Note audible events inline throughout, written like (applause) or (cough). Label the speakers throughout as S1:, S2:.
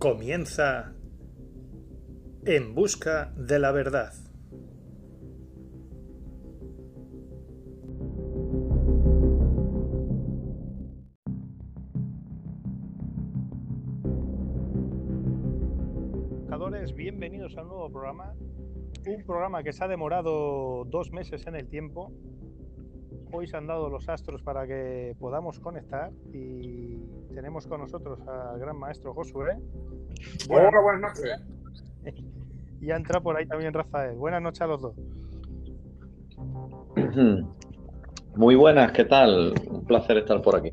S1: Comienza En Busca de la Verdad. Bienvenidos a un nuevo programa. Un programa que se ha demorado dos meses en el tiempo. Hoy se han dado los astros para que podamos conectar y tenemos con nosotros al gran maestro Josué.
S2: Hola, buenas noches. (laughs)
S1: Y entra por ahí también Rafael. Buenas noches a los dos. (clears throat)
S3: Muy buenas, ¿qué tal? Un placer estar por aquí.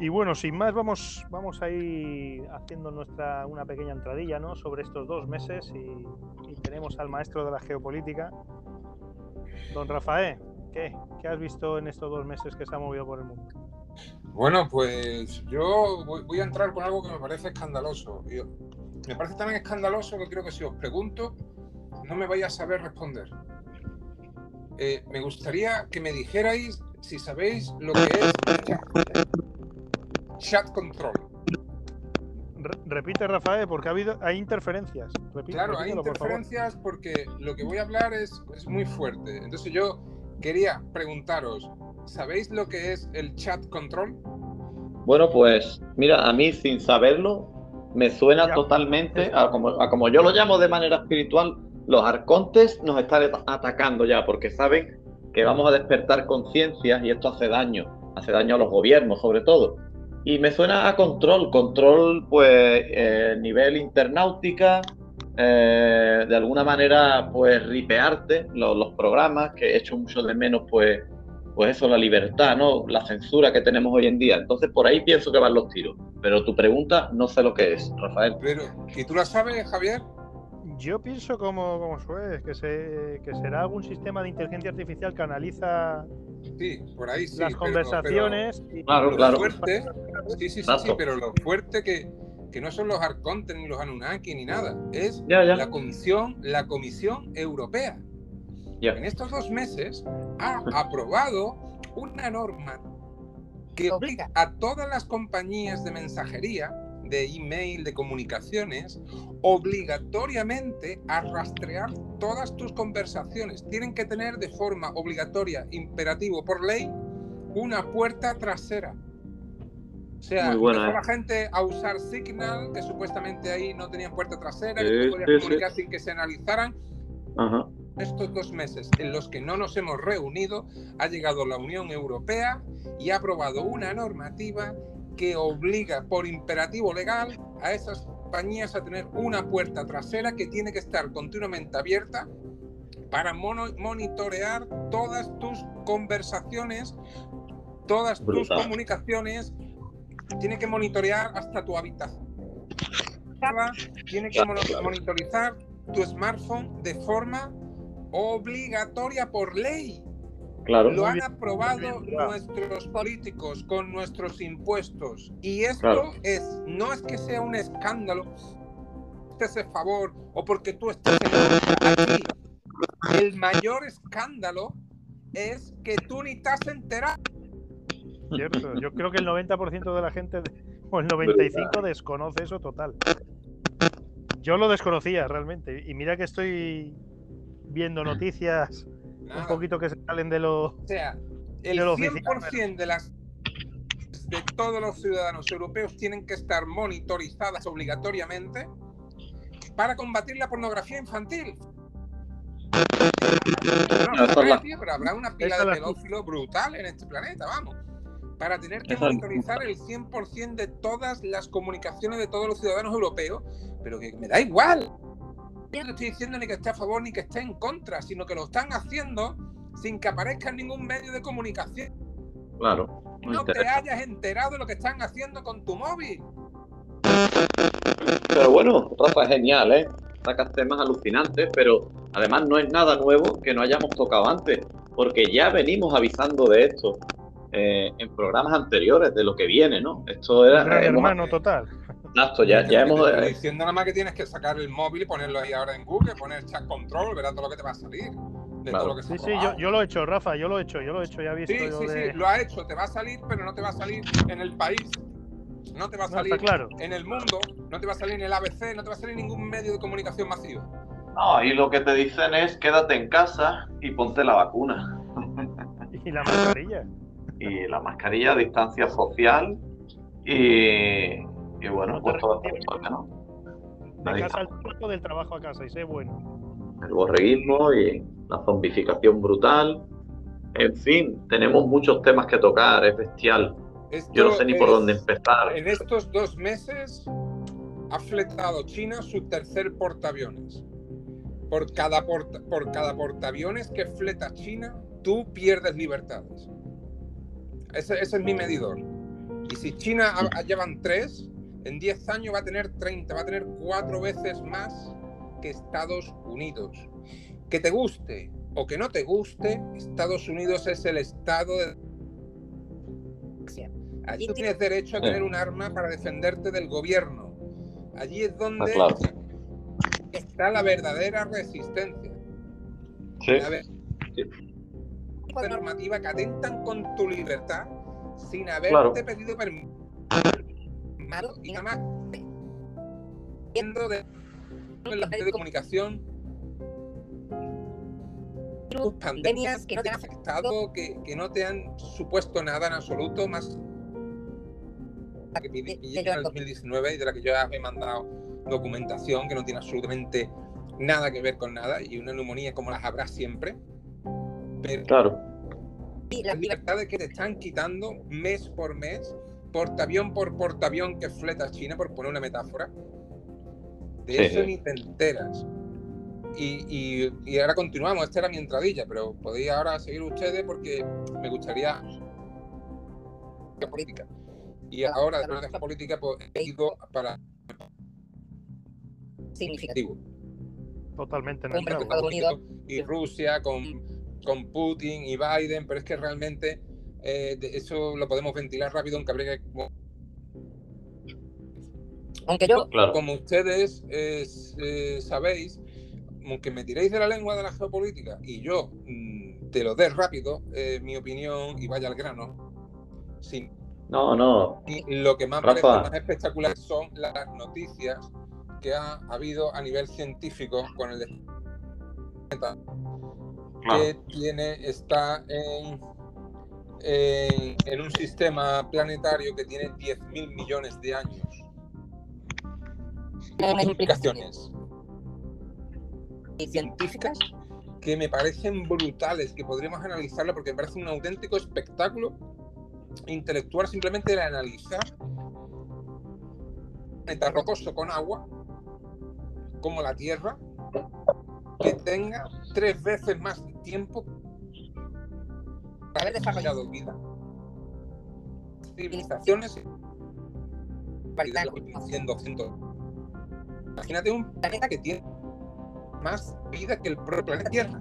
S1: Y bueno, sin más, vamos, vamos a ir haciendo nuestra una pequeña entradilla ¿no? sobre estos dos meses y, tenemos al maestro de la geopolítica, don Rafael. ¿qué? ¿Qué has visto en estos dos meses que se ha movido por el mundo?
S2: Bueno, pues yo voy, a entrar con algo que me parece escandaloso. me parece también escandaloso que creo que si os pregunto, no me vaya a saber responder. Eh, me gustaría que me dijerais si sabéis lo que es chat control.
S1: repite, Rafael, porque ha habido, hay interferencias.
S2: claro, hay interferencias porque lo que voy a hablar es, es muy fuerte. Entonces yo quería preguntaros, ¿sabéis lo que es el chat control?
S3: Bueno, pues mira, a mí sin saberlo me suena totalmente a como, a como yo lo llamo de manera espiritual, los arcontes nos están atacando ya porque saben que vamos a despertar conciencias y esto hace daño, hace daño a los gobiernos sobre todo. Y me suena a control, control, pues, eh, nivel internautica, eh, de alguna manera, pues, ripearte los, programas, que he hecho mucho de menos, pues, pues eso, la libertad, ¿no? La censura que tenemos hoy en día. Entonces, por ahí pienso que van los tiros. Pero tu pregunta, no sé lo que es, Rafael.
S2: Pero, ¿y tú la sabes, Javier?
S1: Yo pienso como, como Suez, que, se, que será algún sistema de inteligencia artificial que analiza
S2: sí, por ahí
S1: las conversaciones.
S3: claro, claro.
S2: Fuerte, sí, sí, sí, sí, pero lo fuerte que, que no son los Arcontes ni los Anunnaki ni nada, es la comisión, la Comisión Europea. En estos dos meses ha aprobado una norma que obliga a todas las compañías de mensajería de email, de comunicaciones, obligatoriamente a rastrear todas tus conversaciones. Tienen que tener de forma obligatoria, imperativo por ley, una puerta trasera. O sea, la ¿eh? gente a usar Signal, que supuestamente ahí no tenían puerta trasera, que podías comunicar sin que se analizaran. Estos dos meses en los que no nos hemos reunido, ha llegado la Unión Europea y ha aprobado una normativa que obliga por imperativo legal a esas compañías a tener una puerta trasera que tiene que estar continuamente abierta para monitorear todas tus conversaciones, todas tus comunicaciones, tiene que monitorear hasta tu habitación. Tiene que monitorizar tu smartphone de forma obligatoria por ley. Lo han aprobado nuestros políticos con nuestros impuestos. Y esto es, no es que sea un escándalo, estés a favor o porque tú estés aquí. El mayor escándalo es que tú ni te has enterado.
S1: Cierto, yo creo que el 90% de la gente, o el 95% desconoce eso total. Yo lo desconocía realmente. Y mira que estoy viendo noticias un poquito que se salen de los.
S2: O sea, el 100% de las de todos los ciudadanos europeos tienen que estar monitorizadas obligatoriamente para combatir la pornografía infantil. pero habrá una pila de pedófilos brutal en este planeta, vamos. Para tener que monitorizar el 100% de todas las comunicaciones de todos los ciudadanos europeos, pero que me da igual no estoy diciendo ni que esté a favor ni que esté en contra, sino que lo están haciendo sin que aparezca en ningún medio de comunicación.
S3: Claro.
S2: No te hayas enterado de lo que están haciendo con tu móvil.
S3: Pero bueno, Rafa, es genial, ¿eh? Sacas temas alucinantes, pero además no es nada nuevo que no hayamos tocado antes, porque ya venimos avisando de esto eh, en programas anteriores, de lo que viene, ¿no? Esto era...
S1: hermano total.
S3: Exacto, ya, ya hemos.
S2: Eh, diciendo nada más que tienes que sacar el móvil y ponerlo ahí ahora en Google, poner chat control, verás todo lo que te va a salir. De todo lo que
S1: sí, sí, yo, yo, lo he hecho, Rafa, yo lo he hecho, yo lo he hecho, ya he visto.
S2: Sí, sí, sí, lo ha hecho, te va a salir, pero no te va a salir en el país. No te va a salir en el mundo, no te va a salir en el ABC, no te va a salir en ningún medio de comunicación masivo.
S3: No, y lo que te dicen es quédate en casa y ponte la vacuna. (laughs)
S1: Y la mascarilla.
S3: Y la mascarilla a distancia social y, bueno, pues todo
S1: ¿no? De casa al trabajo, del trabajo a casa y sé bueno.
S3: El borreguismo y la zombificación brutal. En fin, tenemos muchos temas que tocar, es bestial. Yo no sé ni por dónde empezar.
S2: En estos dos meses ha fletado China su tercer portaaviones. Por cada, por cada portaaviones que fleta China, tú pierdes libertades. Ese, es mi medidor. Y si China llevan tres, en 10 años va a tener 30, va a tener cuatro veces más que Estados Unidos. Que te guste o que no te guste, Estados Unidos es el estado de... Allí tú tienes derecho a tener un arma para defenderte del gobierno. Allí es donde está la verdadera resistencia. Sí. Ver, normativa que atentan con tu libertad sin haberte pedido permiso. Y nada más viendo de los medios de comunicación pandemias que no te han afectado, que, que, no te han supuesto nada en absoluto, más la que pillé en el 2019 y de la que yo he mandado documentación que no tiene absolutamente nada que ver con nada y una neumonía como las habrá siempre. Pero claro. Las libertades que te están quitando mes por mes, portaavión por portaavión que fleta China, por poner una metáfora, de eso ni te enteras. Y, y, ahora continuamos, esta era mi entradilla, pero podéis ahora seguir ustedes porque me gustaría política. Y ahora, después de esta política, pues, he ido para significativo.
S1: Totalmente
S2: Estados Unidos y Rusia, con, con Putin y Biden, pero es que realmente eh, eso lo podemos ventilar rápido, aunque habría que aunque yo, como ustedes eh, sabéis, aunque me tiréis de la lengua de la geopolítica y yo mm, te lo dé rápido, eh, mi opinión, y vaya al grano,
S3: sí. No, no.
S2: Y lo que más parece más espectacular son las noticias que ha habido a nivel científico con el que tiene, está en, en, un sistema planetario que tiene 10.000 millones de años. Unas implicaciones científicas que me parecen brutales, que podríamos analizarla porque me parece un auténtico espectáculo intelectual simplemente de analizar planeta rocoso con agua como la Tierra que tenga tres veces más tiempo haber desarrollado vida. Civilizaciones de los últimos 100, 200. Imagínate un planeta que tiene más vida que el propio planeta Tierra.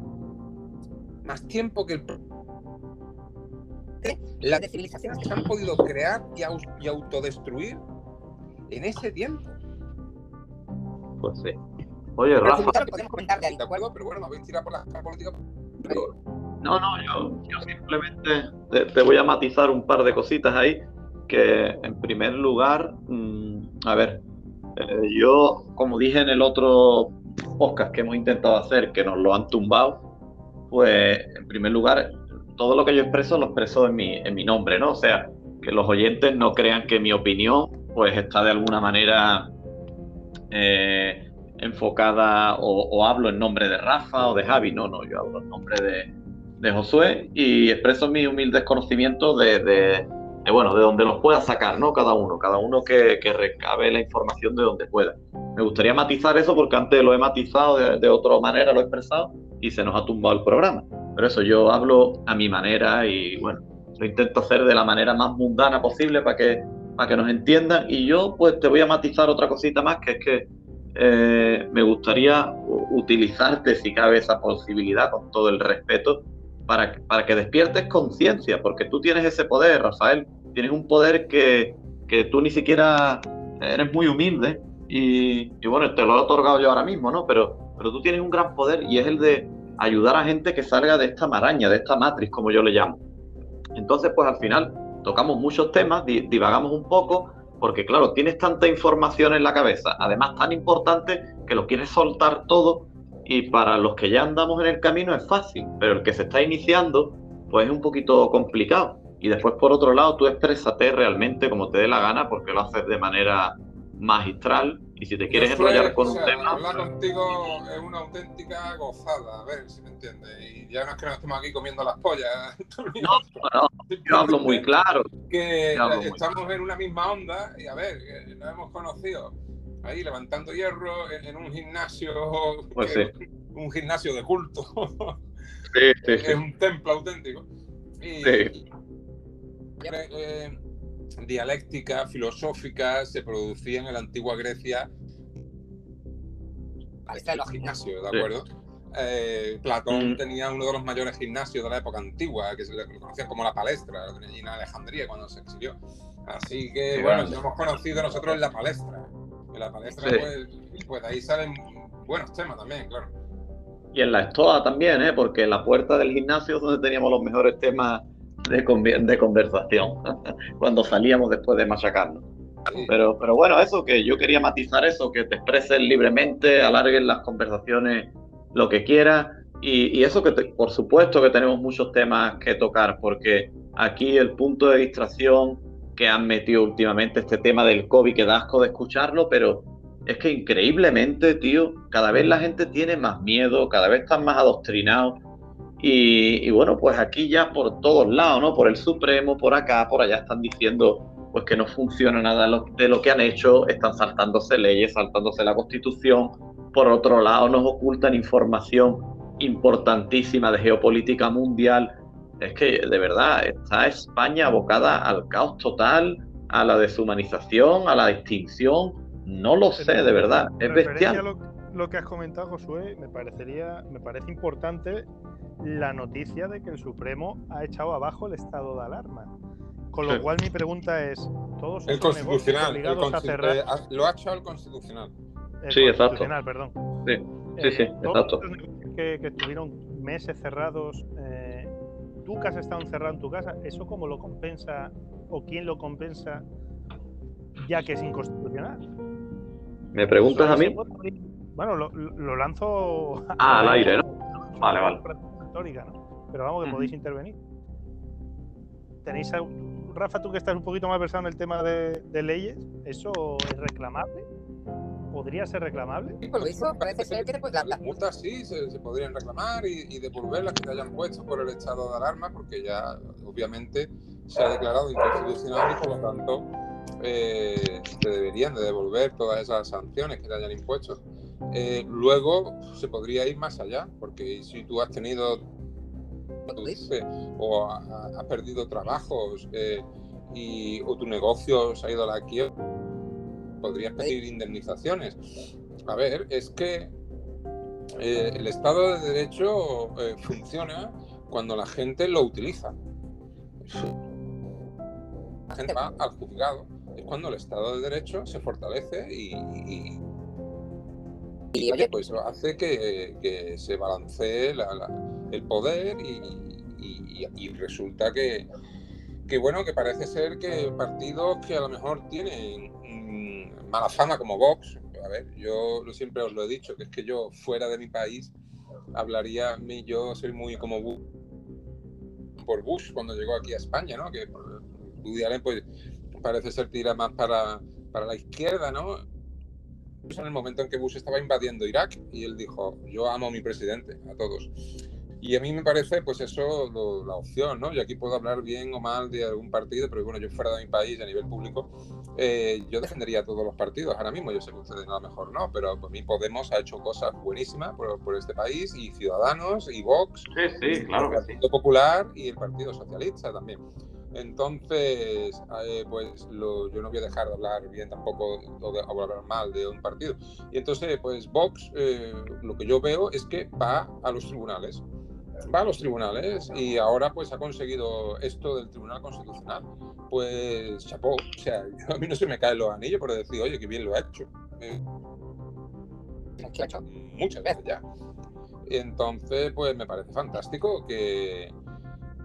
S2: Más tiempo que el Las civilizaciones que se han podido crear y autodestruir en ese tiempo.
S3: Pues sí. Oye, Rafa.
S2: ¿de acuerdo? Pero bueno, voy a tirar por la política.
S3: No, no, yo, yo simplemente te, voy a matizar un par de cositas ahí. Que en primer lugar, mm, a ver, eh, yo, como dije en el otro podcast que hemos intentado hacer, que nos lo han tumbado, pues en primer lugar, todo lo que yo expreso lo expreso en mi, en mi nombre, ¿no? O sea, que los oyentes no crean que mi opinión pues está de alguna manera eh, enfocada o, hablo en nombre de Rafa o de Javi, no, no, yo hablo en nombre de, de Josué y expreso mi humilde conocimiento de, bueno, de donde los pueda sacar, ¿no? Cada uno, cada uno que, recabe la información de donde pueda. Me gustaría matizar eso porque antes lo he matizado de, de otra manera, lo he expresado y se nos ha tumbado el programa. Pero eso, yo hablo a mi manera y bueno, lo intento hacer de la manera más mundana posible para que, para que nos entiendan. Y yo pues te voy a matizar otra cosita más, que es que eh, me gustaría utilizarte, si cabe esa posibilidad, con todo el respeto, para, que despiertes conciencia, porque tú tienes ese poder, Rafael, tienes un poder que, que tú ni siquiera eres muy humilde y, y, bueno, te lo he otorgado yo ahora mismo, ¿no? Pero, pero tú tienes un gran poder y es el de ayudar a gente que salga de esta maraña, de esta matriz, como yo le llamo. Entonces, pues al final tocamos muchos temas, divagamos un poco, porque claro, tienes tanta información en la cabeza, además tan importante que lo quieres soltar todo y para los que ya andamos en el camino es fácil, pero el que se está iniciando pues es un poquito complicado. Y después por otro lado tú exprésate realmente como te dé la gana porque lo haces de manera magistral y si te quieres enrollar con un tema...
S2: Hablar contigo es una auténtica gozada, a ver si me entiendes. Y ya no es que nos estemos aquí comiendo las pollas. (laughs)
S3: No, no, yo hablo muy claro.
S2: Que estamos en una misma onda y a ver, nos hemos conocido ahí levantando hierro en, un gimnasio, pues un gimnasio de culto.
S3: Sí, sí, (laughs)
S2: es un templo auténtico. Y, sí. Eh, dialéctica, filosófica, se producía en la antigua Grecia. Está en los gimnasios, ¿de acuerdo? Eh, Platón mm. tenía uno de los mayores gimnasios de la época antigua, que se le conocía como la palestra, lo tenía en Alejandría cuando se exilió. Así que, bueno, nos hemos conocido nosotros en la palestra. En la palestra, pues, pues ahí salen buenos temas también, claro.
S3: Y en la estoa también, ¿eh? porque en la puerta del gimnasio es donde teníamos los mejores temas de, de conversación (laughs) cuando salíamos después de machacarnos. Pero, pero bueno, eso que yo quería matizar eso, que te expreses libremente, alarguen las conversaciones lo que quieras. Y, eso que por supuesto que tenemos muchos temas que tocar, porque aquí el punto de distracción que han metido últimamente este tema del COVID, que da asco de escucharlo, pero es que increíblemente, tío, cada vez la gente tiene más miedo, cada vez están más adoctrinados y, bueno, pues aquí ya por todos lados, ¿no? Por el Supremo, por acá, por allá están diciendo pues que no funciona nada de lo que han hecho, están saltándose leyes, saltándose la Constitución. Por otro lado, nos ocultan información importantísima de geopolítica mundial. Es que de verdad está España abocada al caos total, a la deshumanización, a la extinción. No lo sé, de verdad. Es bestial.
S1: Lo, que has comentado, Josué, me parecería, me parece importante la noticia de que el Supremo ha echado abajo el estado de alarma. Con lo cual mi pregunta es, ¿todos
S2: el constitucional, a cerrar? Eh, lo ha echado el constitucional.
S3: sí, exacto.
S1: perdón.
S3: Sí, sí, sí, eh, exacto.
S1: Que, que, estuvieron meses cerrados, eh, que has estado encerrado en tu casa, ¿eso cómo lo compensa o quién lo compensa ya que es inconstitucional?
S3: ¿Me preguntas a mí?
S1: Bueno, lo, lo lanzo
S3: ah, al aire, ¿no? Vale, vale.
S1: Pero vamos, que podéis intervenir. ¿Tenéis Rafa, tú que estás un poquito más versado en el tema de, leyes, ¿eso es reclamable? ¿Podría ser reclamable?
S2: Sí, por eso parece ser que las, multas sí se, podrían reclamar y, devolver las que te hayan puesto por el estado de alarma, porque ya obviamente se ha declarado inconstitucional y por lo tanto eh, te deberían de devolver todas esas sanciones que te hayan impuesto. Eh, luego se podría ir más allá, porque si tú has tenido o has perdido trabajos eh, y, o tu negocio se ha ido a la quiebra, podrías pedir indemnizaciones. A ver, es que eh, el Estado de Derecho funciona cuando la gente lo utiliza. La gente va al juzgado, es cuando el Estado de Derecho se fortalece y pues hace que, se balancee el poder y, resulta que, bueno, que parece ser que partidos que a lo mejor tienen mm, mala fama como Vox, a ver, yo siempre os lo he dicho, que es que yo fuera de mi país hablaría, yo soy muy como por Bush cuando llegó aquí a España, ¿no? Que Woody Allen pues parece ser tira más para, para la izquierda, ¿no? en el momento en que Bush estaba invadiendo Irak y él dijo, yo amo a mi presidente, a todos. Y a mí me parece, pues eso, la opción, ¿no? Yo aquí puedo hablar bien o mal de algún partido, pero bueno, yo fuera de mi país, a nivel público, eh, yo defendería a todos los partidos ahora mismo. Yo sé que ustedes a lo mejor no, pero por mí Podemos ha hecho cosas buenísimas por, por este país, y Ciudadanos, y Vox,
S3: sí, sí, claro
S2: el Partido Popular y el Partido Socialista también. Entonces, eh, pues yo no voy a dejar de hablar bien tampoco o de hablar mal de un partido. Y entonces, pues Vox, eh, lo que yo veo es que va a los tribunales. Va a los tribunales y ahora pues ha conseguido esto del Tribunal Constitucional. Pues chapó, o sea, (laughs) a mí no se me caen los anillos por decir, oye, qué bien lo ha hecho. Eh, muchas veces ya. Entonces, pues me parece fantástico que,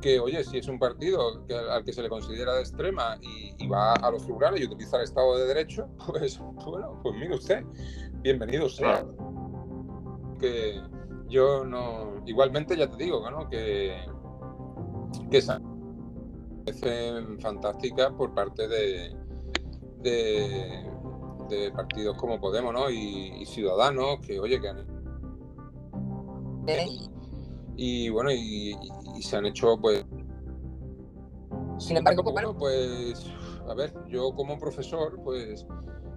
S2: que, oye, si es un partido al que se le considera de extrema y, va a los rurales y utiliza el Estado de Derecho, (laughs) pues bueno, pues mire usted, bienvenido sea. Que yo no. Igualmente, ya te digo, ¿no? Que, que esa fantástica por parte de, de, partidos como Podemos ¿no? y, Ciudadanos, que oye, que han... Y bueno, y, se han hecho pues... Sin embargo, pues, a ver, yo como profesor, pues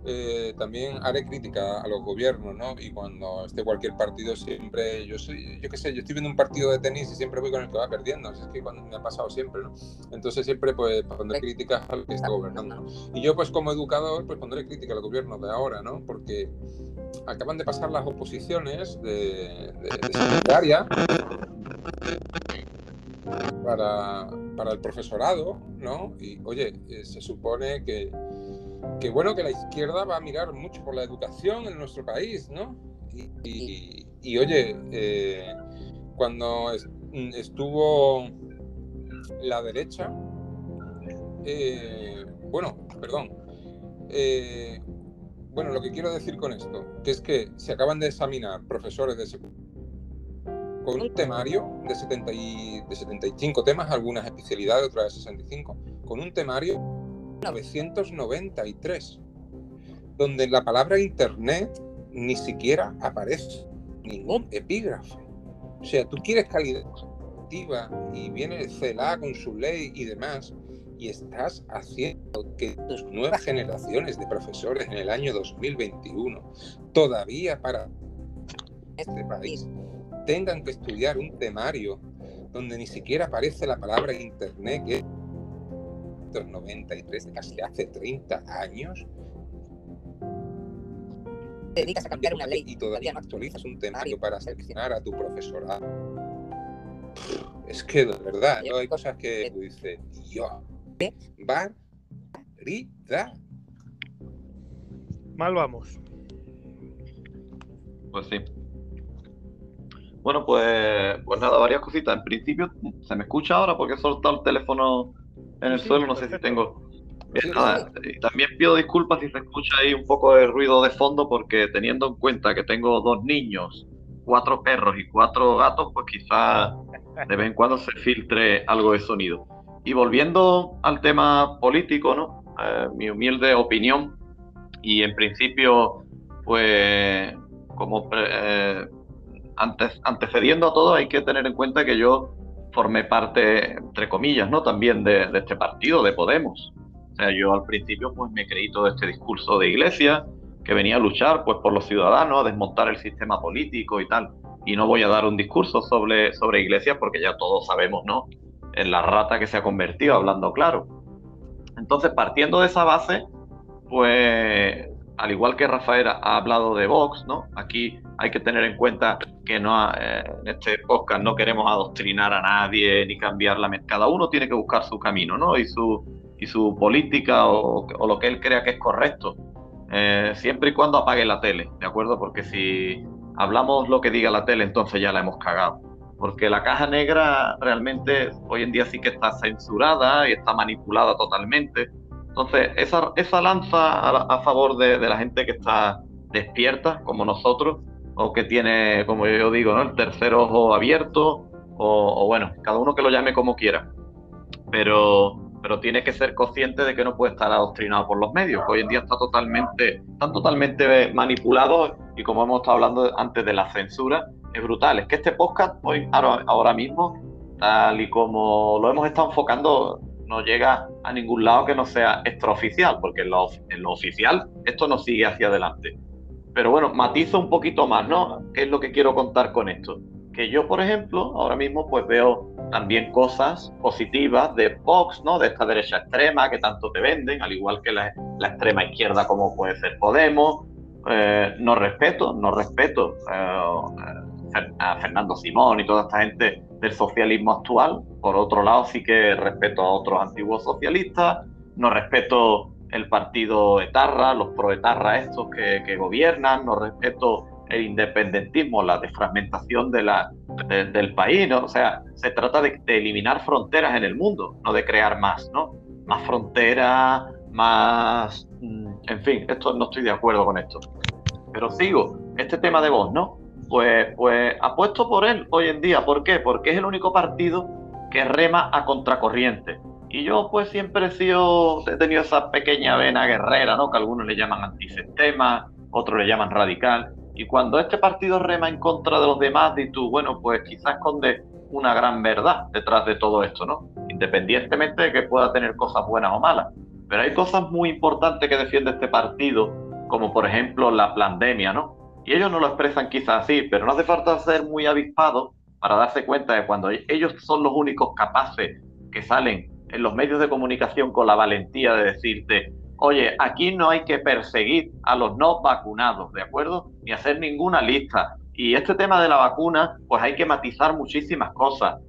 S2: eh, también haré crítica a los gobiernos, ¿no? Y cuando esté cualquier partido siempre, yo soy, yo qué sé, yo estoy viendo un partido de tenis y siempre voy con el que va perdiendo, es que cuando me ha pasado siempre, ¿no? Entonces siempre pues pondré críticas al que está gobernando. Y yo pues como educador pues pondré crítica al gobierno de ahora, ¿no? Porque acaban de pasar las oposiciones de, secretaria para, para el profesorado, ¿no? Y oye, eh, se supone que que bueno que la izquierda va a mirar mucho por la educación en nuestro país, ¿no? Y, oye, eh, cuando estuvo la derecha, eh, bueno, perdón, eh, bueno, lo que quiero decir con esto, que es que se acaban de examinar profesores de con un temario de, 70 de 75 temas, algunas especialidades, otras de 65, con un temario 1993, donde la palabra Internet ni siquiera aparece ningún epígrafe. O sea, tú quieres calidad y viene el CELA con su ley y demás, y estás haciendo que tus nuevas generaciones de profesores en el año 2021, todavía para este país, tengan que estudiar un temario donde ni siquiera aparece la palabra Internet, que 1993, casi hace 30 años, te dedicas a cambiar una ley y todavía no actualizas un temario para seleccionar a tu profesorado. Es que de verdad, ¿no? hay cosas que tú dices, yo, barbaridad.
S1: Mal vamos.
S3: Pues sí. Bueno, pues, pues nada, varias cositas. En principio, ¿se me escucha ahora? Porque he soltado el teléfono en el suelo, no sé si tengo. también pido disculpas si se escucha ahí un poco de ruido de fondo, porque teniendo en cuenta que tengo dos niños, cuatro perros y cuatro gatos, pues quizá de vez en cuando se filtre algo de sonido. Y volviendo al tema político, ¿no? Eh, mi humilde opinión, y en principio, pues, como eh, antes, antecediendo a todo, hay que tener en cuenta que yo formé parte, entre comillas, ¿no? También de, este partido, de Podemos. O sea, yo al principio pues me creí todo este discurso de iglesia, que venía a luchar pues por los ciudadanos, a desmontar el sistema político y tal. Y no voy a dar un discurso sobre, sobre iglesia porque ya todos sabemos, ¿no? En la rata que se ha convertido, hablando claro. Entonces, partiendo de esa base, pues al igual que Rafael ha hablado de Vox, ¿no? Aquí hay que tener en cuenta que no, eh, en este podcast no queremos adoctrinar a nadie ni cambiar la Cada uno tiene que buscar su camino, ¿no? Y su, y su política o, lo que él crea que es correcto. Eh, siempre y cuando apague la tele, ¿de acuerdo? Porque si hablamos lo que diga la tele, entonces ya la hemos cagado. Porque la caja negra realmente hoy en día sí que está censurada y está manipulada totalmente entonces, esa, esa lanza a, favor de, la gente que está despierta, como nosotros, o que tiene, como yo digo, ¿no? el tercer ojo abierto, o, bueno, cada uno que lo llame como quiera. Pero, pero tiene que ser consciente de que no puede estar adoctrinado por los medios, que hoy en día está totalmente, están totalmente manipulados y como hemos estado hablando antes de la censura, es brutal. Es que este podcast hoy, ahora mismo, tal y como lo hemos estado enfocando no llega a ningún lado que no sea extraoficial, porque en lo, en lo oficial esto no sigue hacia adelante. Pero bueno, matizo un poquito más, ¿no? ¿Qué es lo que quiero contar con esto? Que yo, por ejemplo, ahora mismo pues veo también cosas positivas de Vox, ¿no? De esta derecha extrema que tanto te venden, al igual que la, extrema izquierda como puede ser Podemos. Eh, no respeto, no respeto eh, a Fernando Simón y toda esta gente del socialismo actual. Por otro lado, sí que respeto a otros antiguos socialistas, no respeto el partido etarra, los proetarra estos que, que gobiernan, no respeto el independentismo, la desfragmentación de la, del país, ¿no? O sea, se trata de, eliminar fronteras en el mundo, no de crear más, ¿no? Más fronteras, más... Mm, en fin, esto no estoy de acuerdo con esto. Pero sigo, este tema de voz, ¿no? Pues, pues apuesto por él hoy en día. ¿Por qué? Porque es el único partido que rema a contracorriente. Y yo pues siempre he sido, he tenido esa pequeña vena guerrera, ¿no? Que algunos le llaman antisistema, otros le llaman radical. Y cuando este partido rema en contra de los demás, y tú, bueno, pues quizás esconde una gran verdad detrás de todo esto, ¿no? Independientemente de que pueda tener cosas buenas o malas. Pero hay cosas muy importantes que defiende este partido, como por ejemplo la pandemia, ¿no? Y ellos no lo expresan quizás así, pero no hace falta ser muy avispado para darse cuenta de cuando ellos son los únicos capaces que salen en los medios de comunicación con la valentía de decirte, oye, aquí no hay que perseguir a los no vacunados, ¿de acuerdo? Ni hacer ninguna lista. Y este tema de la vacuna, pues hay que matizar muchísimas cosas.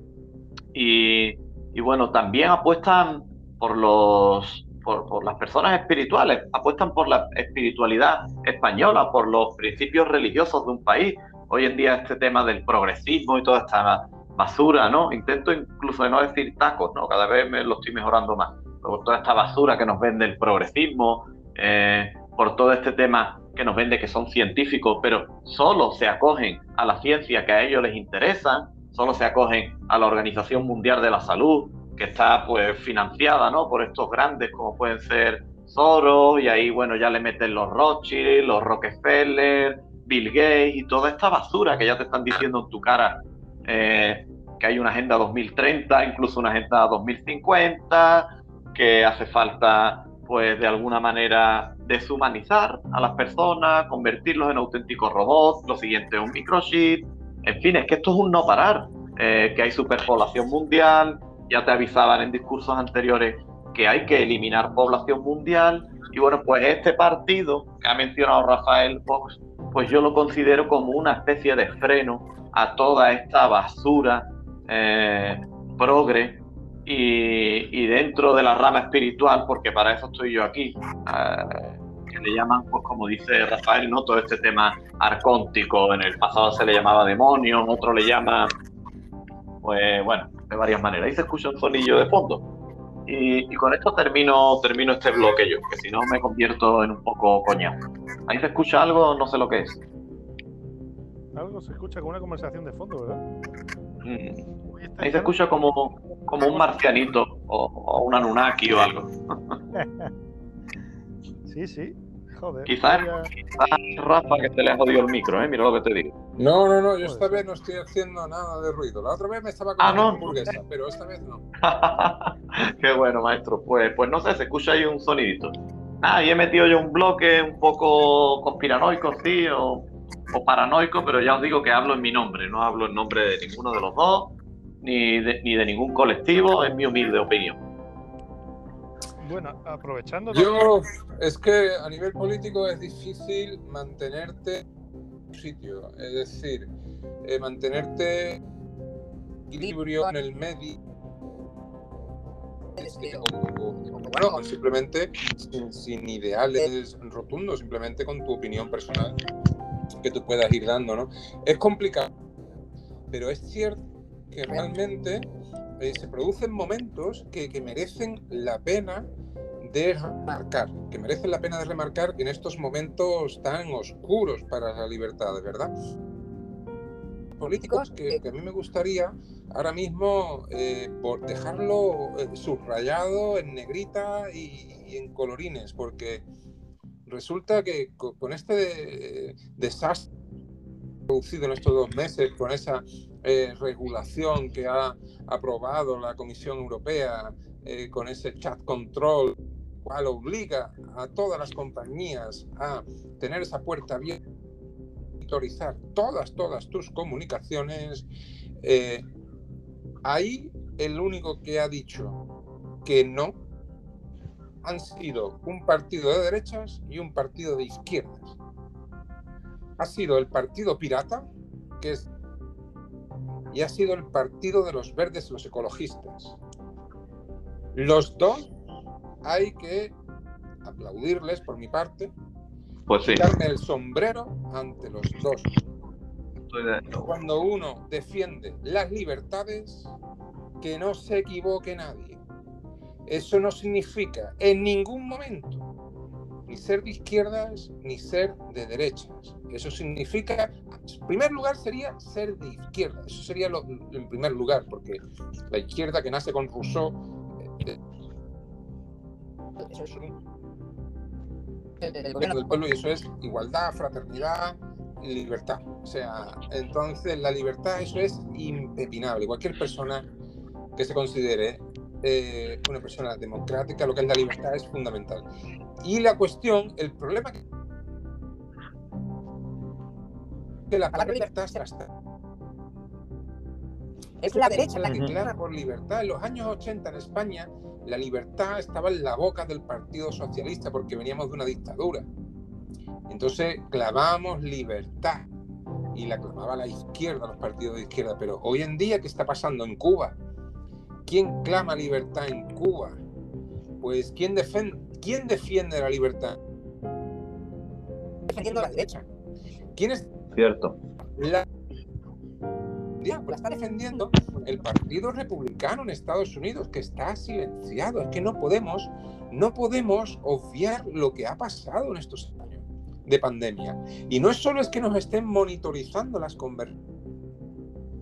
S3: Y, bueno, también apuestan por los por, las personas espirituales, apuestan por la espiritualidad española, por los principios religiosos de un país. Hoy en día este tema del progresismo y toda esta basura, ¿no? Intento incluso de no decir tacos, ¿no? Cada vez me lo estoy mejorando más por toda esta basura que nos vende el progresismo, eh, por todo este tema que nos vende que son científicos, pero solo se acogen a la ciencia que a ellos les interesa, solo se acogen a la Organización Mundial de la Salud, que está pues financiada ¿no? por estos grandes como pueden ser Soros, y ahí bueno ya le meten los Rothschild, los Rockefeller, Bill Gates y toda esta basura que ya te están diciendo en tu cara eh, que hay una agenda 2030, incluso una agenda 2050, que hace falta, pues de alguna manera, deshumanizar a las personas, convertirlos en auténticos robots, lo siguiente un microchip, en fin, es que esto es un no parar, eh, que hay superpoblación mundial, ya te avisaban en discursos anteriores que hay que eliminar población mundial, y bueno, pues este partido que ha mencionado Rafael Vox, pues yo lo considero como una especie de freno a toda esta basura eh, progre y, dentro de la rama espiritual, porque para eso estoy yo aquí, eh, que le llaman, pues como dice Rafael, ¿no? todo este tema arcóntico, en el pasado se le llamaba demonio, otro le llama, pues bueno, de varias maneras. Ahí se escucha un sonillo de fondo. Y, con esto termino, termino este bloque yo, que si no me convierto en un poco coñazo. Ahí se escucha algo, no sé lo que es.
S1: Algo se escucha como una conversación de fondo, ¿verdad?
S3: Mm. Ahí se escucha como, como un marcianito o, un Anunnaki o algo. (laughs)
S1: sí, sí. Joder.
S3: Quizás, Rafa que te le ha jodido el micro, ¿eh? Mira lo que te digo.
S2: No, no, no, yo esta vez no estoy haciendo nada de ruido. La otra vez me estaba ah, comiendo hamburguesa, pero esta vez no. (laughs)
S3: Qué bueno, maestro. Pues, pues no sé, se escucha ahí un sonidito. Ah, y he metido yo un bloque un poco conspiranoico, sí, o, o paranoico, pero ya os digo que hablo en mi nombre, no hablo en nombre de ninguno de los dos ni de, ni de ningún colectivo, en mi humilde opinión.
S1: Bueno, aprovechando.
S2: Yo, es que a nivel político es difícil mantenerte en sitio, es decir, eh, mantenerte equilibrio en el medio. bueno, simplemente sin, sin, ideales rotundos, simplemente con tu opinión personal que tú puedas ir dando, ¿no? Es complicado, pero es cierto que realmente eh, se producen momentos que, merecen la pena de remarcar, que merecen la pena de remarcar en estos momentos tan oscuros para la libertad, ¿verdad? Políticos que, a mí me gustaría ahora mismo eh, por dejarlo eh, subrayado en negrita y, en colorines, porque resulta que con, este desastre producido en estos dos meses, con esa eh, regulación que ha aprobado la Comisión Europea eh, con ese chat control, cual obliga a todas las compañías a tener esa puerta abierta, monitorizar todas, todas tus comunicaciones. Eh, ahí el único que ha dicho que no han sido un partido de derechas y un partido de izquierdas. Ha sido el partido pirata, que es y ha sido el partido de los verdes y los ecologistas. Los dos hay que aplaudirles por mi parte
S3: pues sí.
S2: quitarme el sombrero ante los dos. Cuando uno defiende las libertades, que no se equivoque nadie. Eso no significa en ningún momento ni ser de izquierdas ni ser de derechas. Eso significa, en primer lugar, sería ser de izquierda. Eso sería lo, en primer lugar, porque la izquierda que nace con Rousseau. Eh, eso es el gobierno del pueblo y eso es igualdad, fraternidad, libertad. O sea, entonces la libertad, eso es impepinable. Cualquier persona que se considere eh, una persona democrática, lo que es la libertad es fundamental. Y la cuestión, el problema que, que la palabra libertad está es la derecha la que clama por libertad. En los años 80 en España, la libertad estaba en la boca del Partido Socialista porque veníamos de una dictadura. Entonces clamábamos libertad y la clamaba la izquierda, los partidos de izquierda. Pero hoy en día, ¿qué está pasando en Cuba? ¿Quién clama libertad en Cuba? Pues ¿quién, defiende, ¿quién defiende la libertad? Defendiendo la derecha. ¿Quién es?
S3: Cierto.
S2: La la está defendiendo el Partido Republicano en Estados Unidos, que está silenciado. Es que no podemos, no podemos obviar lo que ha pasado en estos años de pandemia. Y no es solo es que nos estén monitorizando las conversaciones,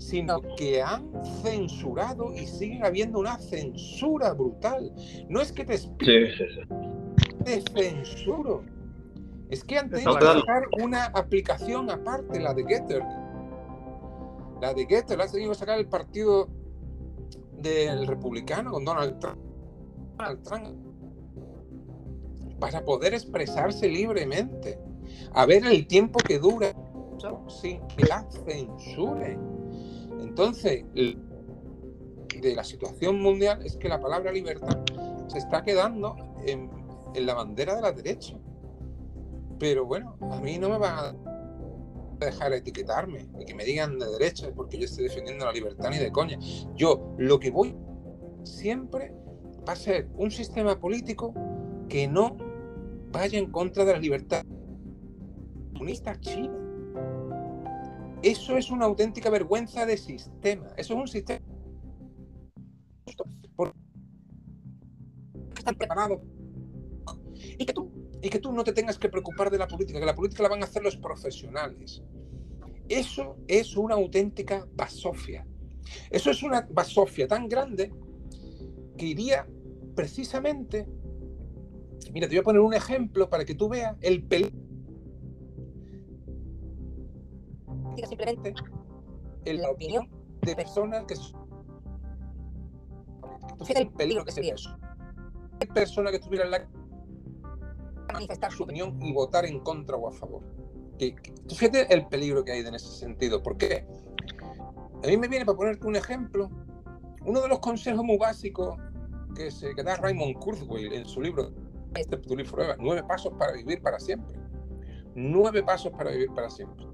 S2: sino que han censurado y sigue habiendo una censura brutal. No es que te sí, te censuro. Es que han tenido que sacar una aplicación aparte, la de Getter. La de Getter la ha tenido que sacar el partido del republicano con Donald Trump. Donald Trump para poder expresarse libremente. A ver el tiempo que dura sin que la censuren. Entonces, de la situación mundial es que la palabra libertad se está quedando en, la bandera de la derecha. Pero bueno, a mí no me van a dejar etiquetarme y que me digan de derecha porque yo estoy defendiendo la libertad ni de coña. Yo lo que voy siempre va a ser un sistema político que no vaya en contra de la libertad comunista china. Eso es una auténtica vergüenza de sistema. Eso es un sistema. Porque están preparados. Y que, tú, y que tú no te tengas que preocupar de la política, que la política la van a hacer los profesionales. Eso es una auténtica basofia. Eso es una basofia tan grande que iría precisamente. Mira, te voy a poner un ejemplo para que tú veas el peligro simplemente en la opinión de personas que fíjate el peligro que sería eso. Hay persona que estuviera en la manifestar su opinión y votar en contra o a favor. Que, fíjate el peligro que hay en ese sentido. ¿Por qué? A mí me viene para ponerte un ejemplo. Uno de los consejos muy básicos que, se, que da Raymond Kurzweil en su libro este Nueve pasos para vivir para siempre. Nueve pasos para vivir para siempre.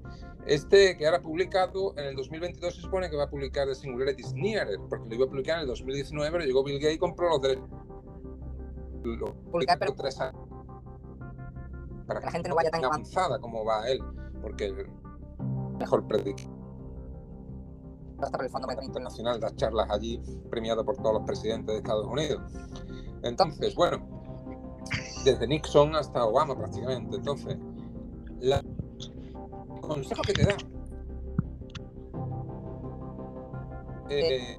S2: Este que ahora ha publicado en el 2022 se supone que va a publicar The Singularity is Near, porque lo iba a publicar en el 2019, pero llegó Bill Gates y compró los derechos. Lo publicar pero... tres años. Para que la gente no vaya tan avanzada como va él, porque el mejor predica. Hasta por el Fondo Monetario Internacional das charlas allí, premiado por todos los presidentes de Estados Unidos. Entonces, bueno, desde Nixon hasta Obama prácticamente. Entonces, la consejo que te da. Eh,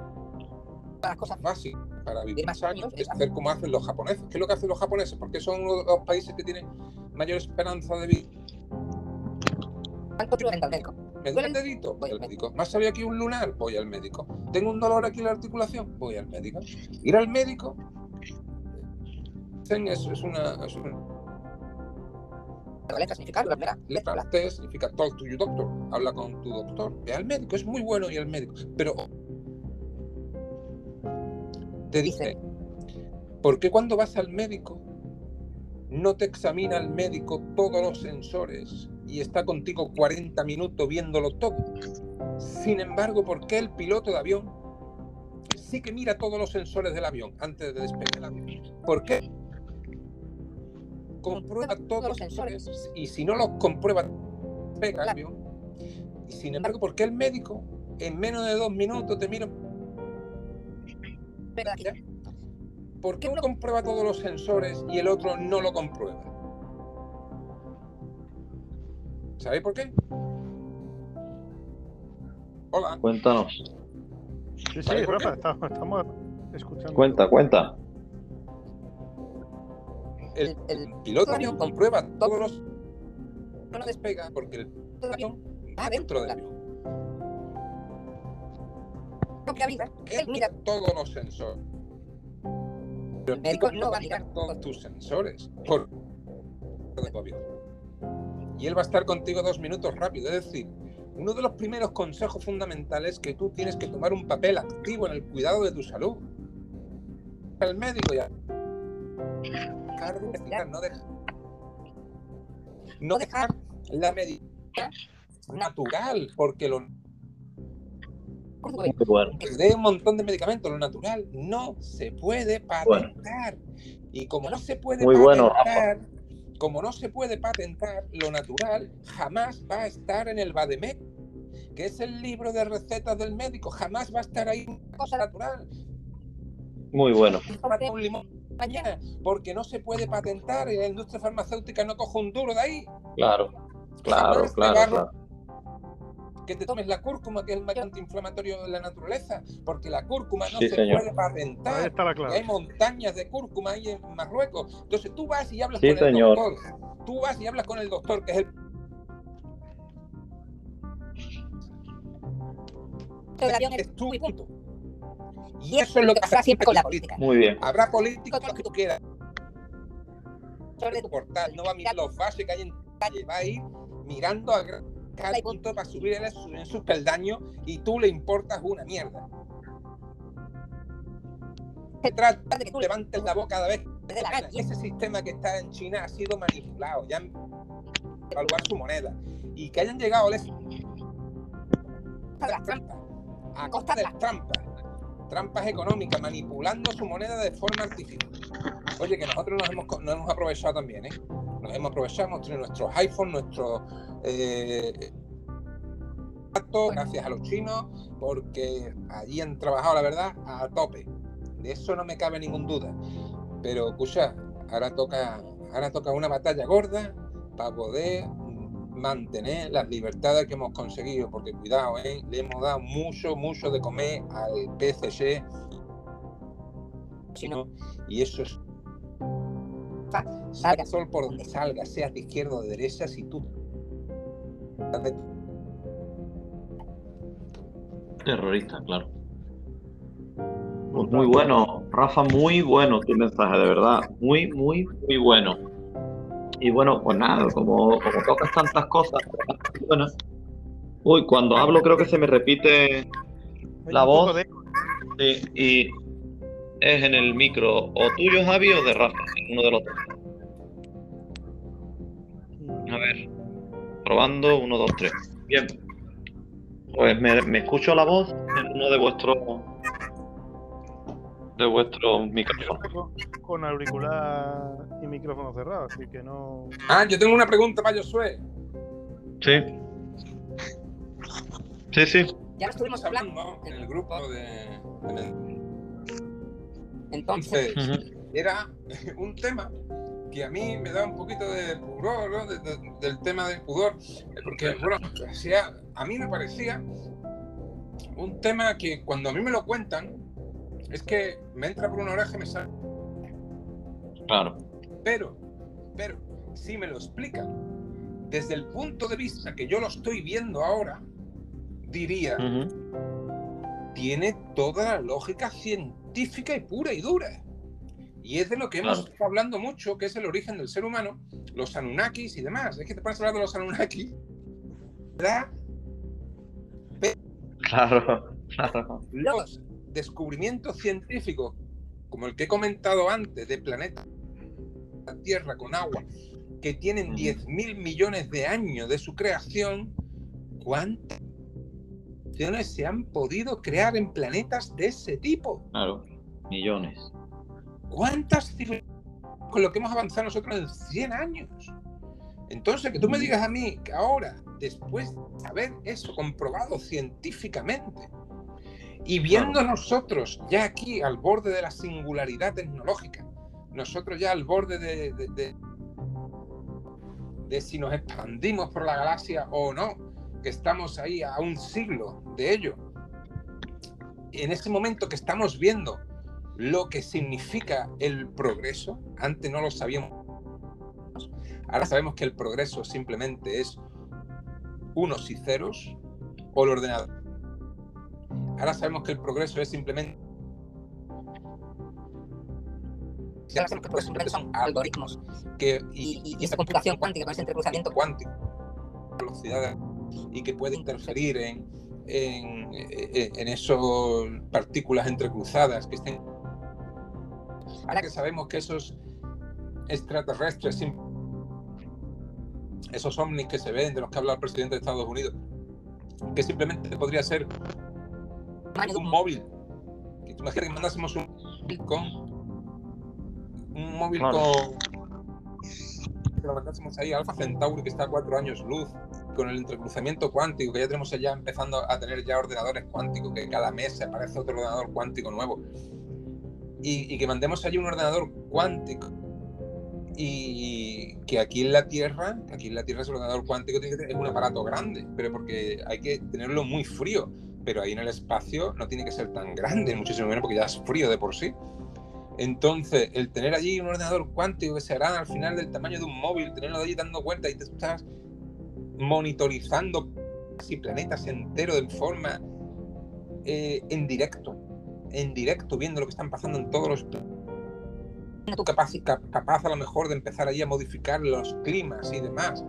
S2: las cosas básicas para vivir más años es hacer como hacen los japoneses. ¿Qué es lo que hacen los japoneses? Porque son uno de los países que tienen mayor esperanza de vida. ¿Me duele el dedito? Voy al médico. ¿Más sabía aquí un lunar? Voy al médico. ¿Tengo un dolor aquí en la articulación? Voy al médico. Ir al médico es, es una la letra significa la primera letra. La T significa talk to your doctor. Habla con tu doctor. Ve al médico. Es muy bueno ir al médico. Pero te dice, ¿por qué cuando vas al médico no te examina el médico todos los sensores y está contigo 40 minutos viéndolo todo? Sin embargo, ¿por qué el piloto de avión sí que mira todos los sensores del avión antes de despegar el avión? ¿Por qué? Comprueba todos los sensores y si no los comprueba, pega el avión. Y sin embargo, ¿por qué el médico en menos de dos minutos te mira? ¿Por qué uno comprueba todos los sensores y el otro no lo comprueba? ¿Sabéis por qué? Hola.
S3: Cuéntanos.
S1: Sí, sí, Rafa, estamos, escuchando.
S3: Cuenta, cuenta.
S2: El, piloto avión comprueba todos los. No despega porque el avión va dentro del avión. Él mira todos los sensores. Pero el médico no va a mirar todos tus sensores por Y él va a estar contigo dos minutos rápido. Es decir, uno de los primeros consejos fundamentales es que tú tienes que tomar un papel activo en el cuidado de tu salud. El médico ya. No dejar, no dejar la medicina natural, porque lo de un montón de medicamentos, lo natural no se puede patentar. Y como no se puede patentar, como no se puede patentar, lo natural jamás va a estar en el Bademec, que es el libro de recetas del médico. Jamás va a estar ahí una cosa natural.
S3: Muy bueno.
S2: Un limón mañana, porque no se puede patentar y la industria farmacéutica no coge un duro de ahí.
S3: Claro, claro, claro,
S2: Que te tomes la cúrcuma, que es el mayor antiinflamatorio de la naturaleza, porque la cúrcuma no se puede patentar. Hay montañas de cúrcuma ahí en Marruecos. Entonces tú vas y hablas con el doctor. Tú vas y hablas con el doctor, que es el es tú y eso es lo que pasa siempre con la política.
S3: Muy bien.
S2: Habrá políticos que tú quieras. Sobre tu portal, no va a mirar los bases que hay en calle, va a ir mirando a cada punto para subir en sus peldaños y tú le importas una mierda. Se trata de que tú levantes la boca cada vez que la gana. Ese sistema que está en China ha sido manipulado, ya han evaluar su moneda y que hayan llegado a las trampas, a costa de las trampas trampas económicas, manipulando su moneda de forma artificial. Oye, que nosotros nos hemos, nos hemos aprovechado también, ¿eh? Nos hemos aprovechado, hemos tenido nuestros iPhones, nuestros... Eh, gracias a los chinos, porque allí han trabajado, la verdad, a tope. De eso no me cabe ningún duda. Pero, escucha, ahora toca, ahora toca una batalla gorda para poder mantener las libertades que hemos conseguido, porque cuidado, ¿eh? le hemos dado mucho, mucho de comer al PCC, y eso es... Salga sol por donde salga, seas de izquierda o de derecha, si tú...
S3: Terrorista, claro. muy bueno, Rafa, muy bueno tu mensaje, de verdad. Muy, muy, muy bueno. Y bueno, pues nada, como, como tocas tantas cosas, bueno, uy, cuando hablo creo que se me repite la voz. Sí, y es en el micro, o tuyo, Javi, o de Rafa, uno de los dos. A ver, probando, uno, dos, tres. Bien. Pues me, me escucho la voz en uno de vuestros de vuestro micrófono.
S1: Con auricular y micrófono cerrado, así que no.
S2: Ah, yo tengo una pregunta para Josué.
S3: Sí. Sí, sí.
S2: Ya estuvimos hablando en el grupo de. Entonces, era (laughs) un tema que a mí me da un poquito de pudor, ¿no? del tema del pudor, porque, bueno, a mí me parecía un tema que cuando a mí me lo cuentan, es que me entra por una oreja y me sale.
S3: Claro.
S2: Pero, pero, si me lo explican desde el punto de vista que yo lo estoy viendo ahora, diría, tiene toda la lógica científica y pura y dura. Y es de lo que hemos estado hablando mucho, que es el origen del ser humano, los Anunnakis y demás. Es que te pones a hablar de los Anunnakis. ¿verdad?
S3: Claro, (laughs) claro.
S2: Los descubrimientos científicos, como el que he comentado antes, de planetas Tierra con agua, que tienen 10 mil millones de años de su creación, ¿cuántas se han podido crear en planetas de ese tipo?
S3: Claro, millones.
S2: ¿Cuántas con lo que hemos avanzado nosotros en 100 años. Entonces, que tú me digas a mí que ahora, después de haber eso comprobado científicamente, y viendo nosotros ya aquí al borde de la singularidad tecnológica, nosotros ya al borde de, de, de, si nos expandimos por la galaxia o no, que estamos ahí a un siglo de ello, en ese momento que estamos viendo lo que significa el progreso, antes no lo sabíamos, ahora sabemos que el progreso simplemente es unos y ceros, o el ordenador Ahora sabemos que el progreso es simplemente.
S4: Ahora sabemos que el simplemente son algoritmos. Que, y, esa computación cuántica, con ese entrecruzamiento
S2: cuántico, velocidad y que puede interferir en, en, en esas partículas entrecruzadas que estén. Ahora que sabemos que esos extraterrestres, esos ovnis que se ven, de los que habla el presidente de Estados Unidos, que simplemente podría ser un móvil. Imagínate que mandásemos un móvil con. Un móvil con. Que lo mandásemos ahí, Alfa Centauri, que está a cuatro años luz, con el entrecruzamiento cuántico, que ya tenemos allá empezando a tener ya ordenadores cuánticos, que cada mes se aparece otro ordenador cuántico nuevo. Y, y que mandemos allí un ordenador cuántico y que aquí en la Tierra, aquí en la Tierra ese ordenador cuántico es un aparato grande, pero porque hay que tenerlo muy frío pero ahí en el espacio no tiene que ser tan grande, muchísimo menos porque ya es frío de por sí. Entonces, el tener allí un ordenador cuántico que será al final del tamaño de un móvil, tenerlo allí dando vueltas y te estás monitorizando casi planetas enteros de forma eh, en directo, en directo, viendo lo que están pasando en todos los tú capaz, capaz a lo mejor de empezar allí a modificar los climas y demás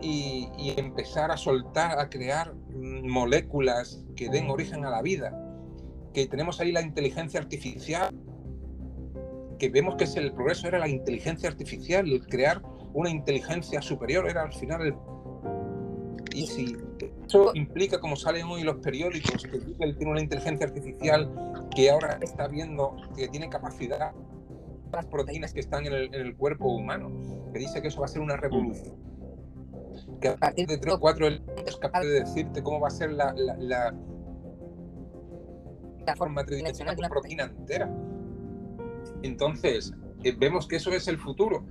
S2: y, y empezar a soltar, a crear moléculas que den origen a la vida, que tenemos ahí la inteligencia artificial, que vemos que es el progreso era la inteligencia artificial, el crear una inteligencia superior era al final el... Y si eso implica, como salen hoy los periódicos, que él tiene una inteligencia artificial que ahora está viendo que tiene capacidad las proteínas que están en el cuerpo humano, que dice que eso va a ser una revolución que a partir de tres o cuatro es capaz de decirte cómo va a ser la, la, la, forma tridimensional de una proteína entera. Entonces, eh, vemos que eso es el futuro.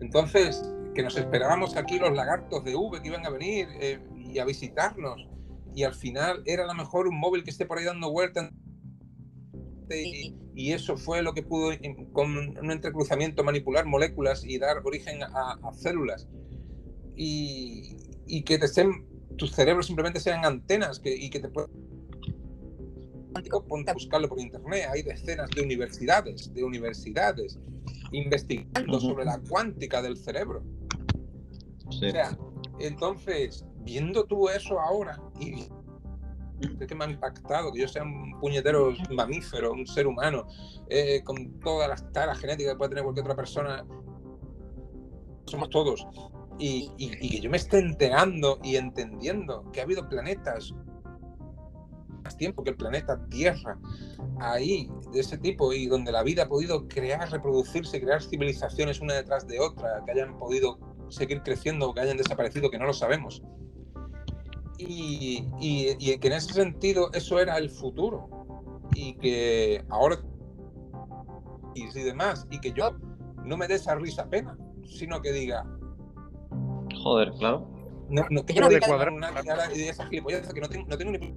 S2: Entonces, que nos esperábamos aquí los lagartos de V que iban a venir eh, y a visitarnos, y al final era a lo mejor un móvil que esté por ahí dando vueltas. Y, y, eso fue lo que pudo, con un entrecruzamiento, manipular moléculas y dar origen a, a células y, y que te estén, tus cerebros simplemente sean antenas que, y que te puedan ponte a buscarlo por internet. Hay decenas de universidades, de universidades investigando sobre la cuántica del cerebro. O sea, entonces, viendo tú eso ahora y que me ha impactado que yo sea un puñetero mamífero, un ser humano, eh, con todas las taras genéticas que puede tener cualquier otra persona, somos todos y, que yo me esté enterando y entendiendo que ha habido planetas más tiempo que el planeta Tierra ahí de ese tipo y donde la vida ha podido crear, reproducirse, crear civilizaciones una detrás de otra, que hayan podido seguir creciendo o que hayan desaparecido, que no lo sabemos. Y, y, que en ese sentido eso era el futuro y que ahora y, demás y que yo no me dé esa risa pena, sino que diga,
S3: Joder, claro.
S2: No, no, que yo no de cuadrar una idea esa gilipollas que no tengo, no tengo ni.